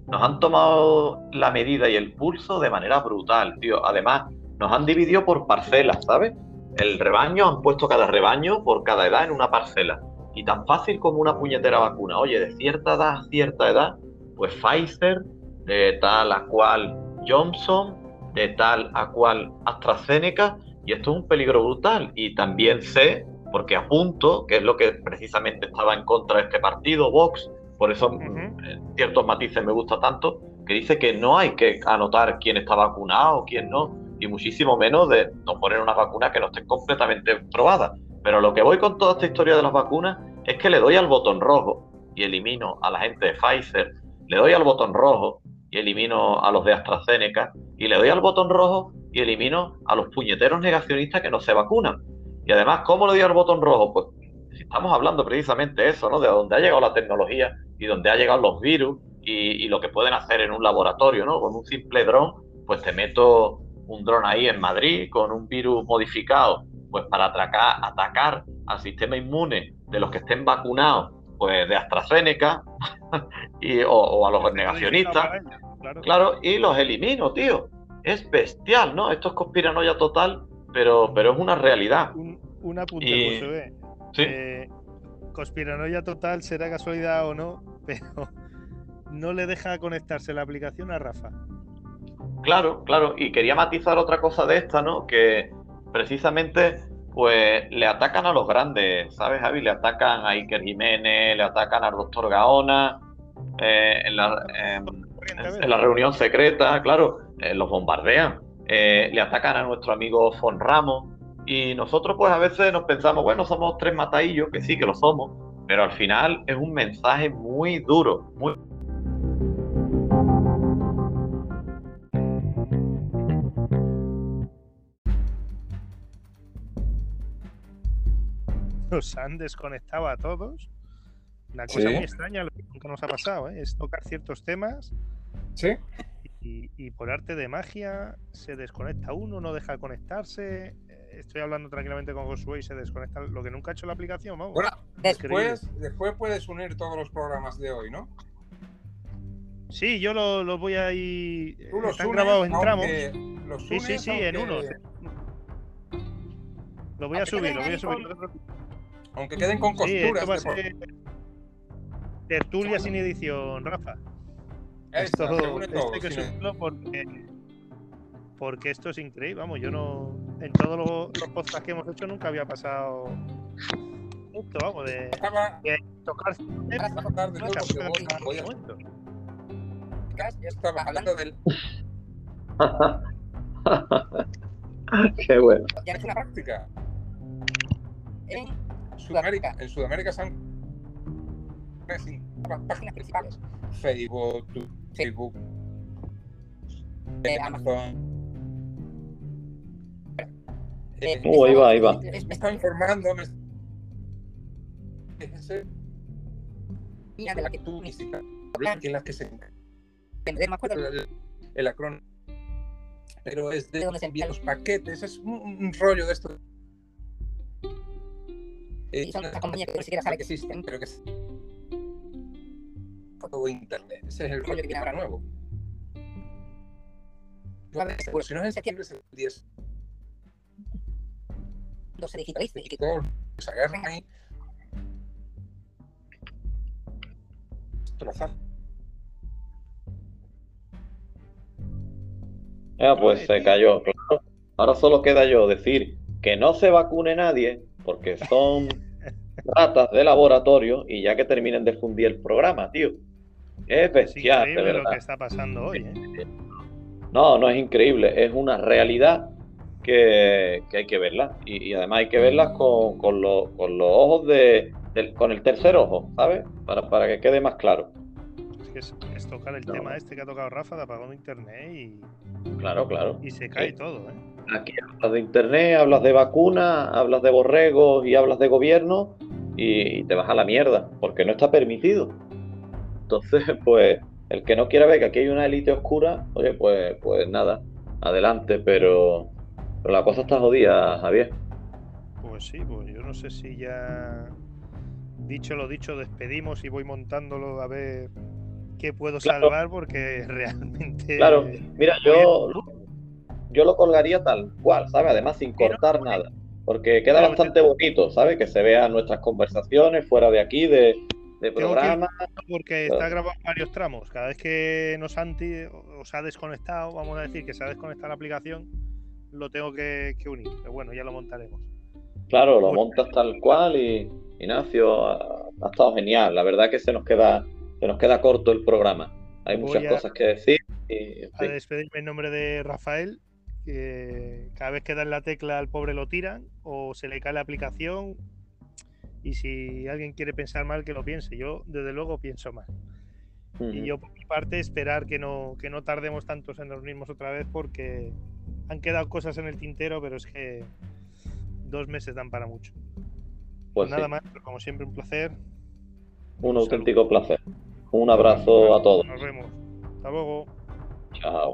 S3: nos han tomado la medida y el pulso de manera brutal, tío. Además, nos han dividido por parcelas, ¿sabes? El rebaño, han puesto cada rebaño por cada edad en una parcela. Y tan fácil como una puñetera vacuna. Oye, de cierta edad a cierta edad, pues Pfizer, de tal a cual Johnson, de tal a cual AstraZeneca, y esto es un peligro brutal. Y también sé, porque apunto, que es lo que precisamente estaba en contra de este partido, Vox, por eso mm, ciertos matices me gusta tanto, que dice que no hay que anotar quién está vacunado o quién no, y muchísimo menos de no poner una vacuna que no esté completamente probada. Pero lo que voy con toda esta historia de las vacunas es que le doy al botón rojo y elimino a la gente de Pfizer, le doy al botón rojo y elimino a los de AstraZeneca, y le doy al botón rojo y elimino a los puñeteros negacionistas que no se vacunan. Y además, ¿cómo le doy al botón rojo? Pues estamos hablando precisamente de eso, ¿no? De dónde ha llegado la tecnología y donde ha llegado los virus y, lo que pueden hacer en un laboratorio, ¿no? Con un simple dron, pues te meto un dron ahí en Madrid con un virus modificado, pues para atracar, atacar al sistema inmune de los que estén vacunados, pues de AstraZeneca (laughs) y, o, a los negacionistas. Claro. y los elimino, tío. Es bestial, ¿no? Esto es conspiranoia total, pero, pero es una realidad.
S1: Un, un apunte, y... ¿Sí? Eh, conspiranoia total, será casualidad o no, (laughs) pero no le deja conectarse la aplicación a Rafa.
S3: Claro, claro, y quería matizar otra cosa de esta, ¿no? Que precisamente, pues le atacan a los grandes, ¿sabes, Javi? Le atacan a Iker Jiménez, le atacan al doctor Gaona, eh, en, la, en, la, reunión secreta, claro, eh, los bombardean. Eh, le atacan a nuestro amigo Fon Ramos, y nosotros pues a veces nos pensamos, bueno, somos tres mataillos, que sí, que lo somos, pero al final es un mensaje muy duro, muy...
S1: Nos han desconectado a todos. Una cosa muy extraña, lo que nunca nos ha pasado, ¿eh? es tocar ciertos temas.
S2: Sí.
S1: Y, y, por arte de magia se desconecta uno, no deja conectarse estoy hablando tranquilamente con Josué y se desconecta lo que nunca ha hecho la aplicación. Vamos.
S2: Bueno, después, después puedes unir todos los programas de hoy, ¿no?
S1: Sí, yo los lo voy a ir. Están grabados en tramos. Sí, sí, sí, en uno. Lo voy a subir, lo voy a subir.
S2: Aunque queden con costuras. Sí,
S1: tertulia sin edición, Rafa. esto, esto hay que subirlo porque porque esto es increíble. Vamos, yo no. En todos los, los podcasts que hemos hecho nunca había pasado esto, vamos, de, de tocar.
S2: Ya estaba hablando del. (laughs)
S3: Qué bueno.
S2: Ya es una práctica. En Sudamérica, en Sudamérica son páginas principales: Facebook, Facebook, eh, Amazon.
S3: Eh, oh, ahí va, ahí va.
S2: Me está informando. Me... de la que tú ni siquiera hablas, en la que se. Me acuerdo. El, el acrónimo. Pero es de donde se envían los paquetes. Es un, un rollo de esto.
S4: y son estas compañías que ni siquiera saben
S2: que existen, pero que todo internet. Ese es el rollo que viene ahora nuevo. Pues si no es en septiembre, es el 10.
S4: No se digitalice y
S2: que todos se agarren ahí. Trozar.
S3: Ah, pues se cayó. Ahora solo queda yo decir que no se vacune nadie porque son (laughs) ratas de laboratorio y ya que terminen de fundir el programa, tío. Es bestial,
S1: es lo que está pasando hoy, ¿eh?
S3: No, no es increíble, es una realidad que, hay que verla. Y, además hay que verla con, con, los ojos de, con el tercer ojo, ¿sabes? Para, para que quede más claro.
S1: Es que es, tocar el tema este que ha tocado Rafa de apagón de internet y.
S3: Claro, claro.
S1: Y se cae todo, ¿eh?
S3: Aquí hablas de internet, hablas de vacuna, hablas de borregos y hablas de gobierno y te vas a la mierda, porque no está permitido. Entonces, (laughs) pues, el que no quiera ver que aquí hay una élite oscura, oye, pues, pues nada, adelante, pero, pero la cosa está jodida, Javier.
S1: Pues sí, pues yo no sé si ya dicho lo dicho, despedimos y voy montándolo a ver qué puedo salvar, porque (laughs) realmente.
S3: Claro, mira, yo, yo lo colgaría tal cual, ¿sabes? Además, sin cortar nada. Porque queda bastante bonito, ¿sabes? Que se vean nuestras conversaciones fuera de aquí, de, programa.
S1: Porque está grabado varios tramos. Cada vez que nos anti, os ha desconectado, vamos a decir que se ha desconectado la aplicación, lo tengo que, unir. Pero bueno, ya lo montaremos.
S3: Claro, lo montas tal cual y Ignacio ha, estado genial. La verdad que se nos queda, se nos queda corto el programa. Hay muchas cosas que decir. Y,
S1: a despedirme en nombre de Rafael que cada vez que dan la tecla al pobre lo tiran o se le cae la aplicación y si alguien quiere pensar mal que lo piense yo desde luego pienso mal y yo por mi parte esperar que no que no tardemos tantos en reunirnos otra vez porque han quedado cosas en el tintero pero es que dos meses dan para mucho. Pues, nada más pero como siempre un placer.
S3: Un, auténtico placer. Un abrazo a todos.
S1: nos vemos. Hasta luego.
S3: Chao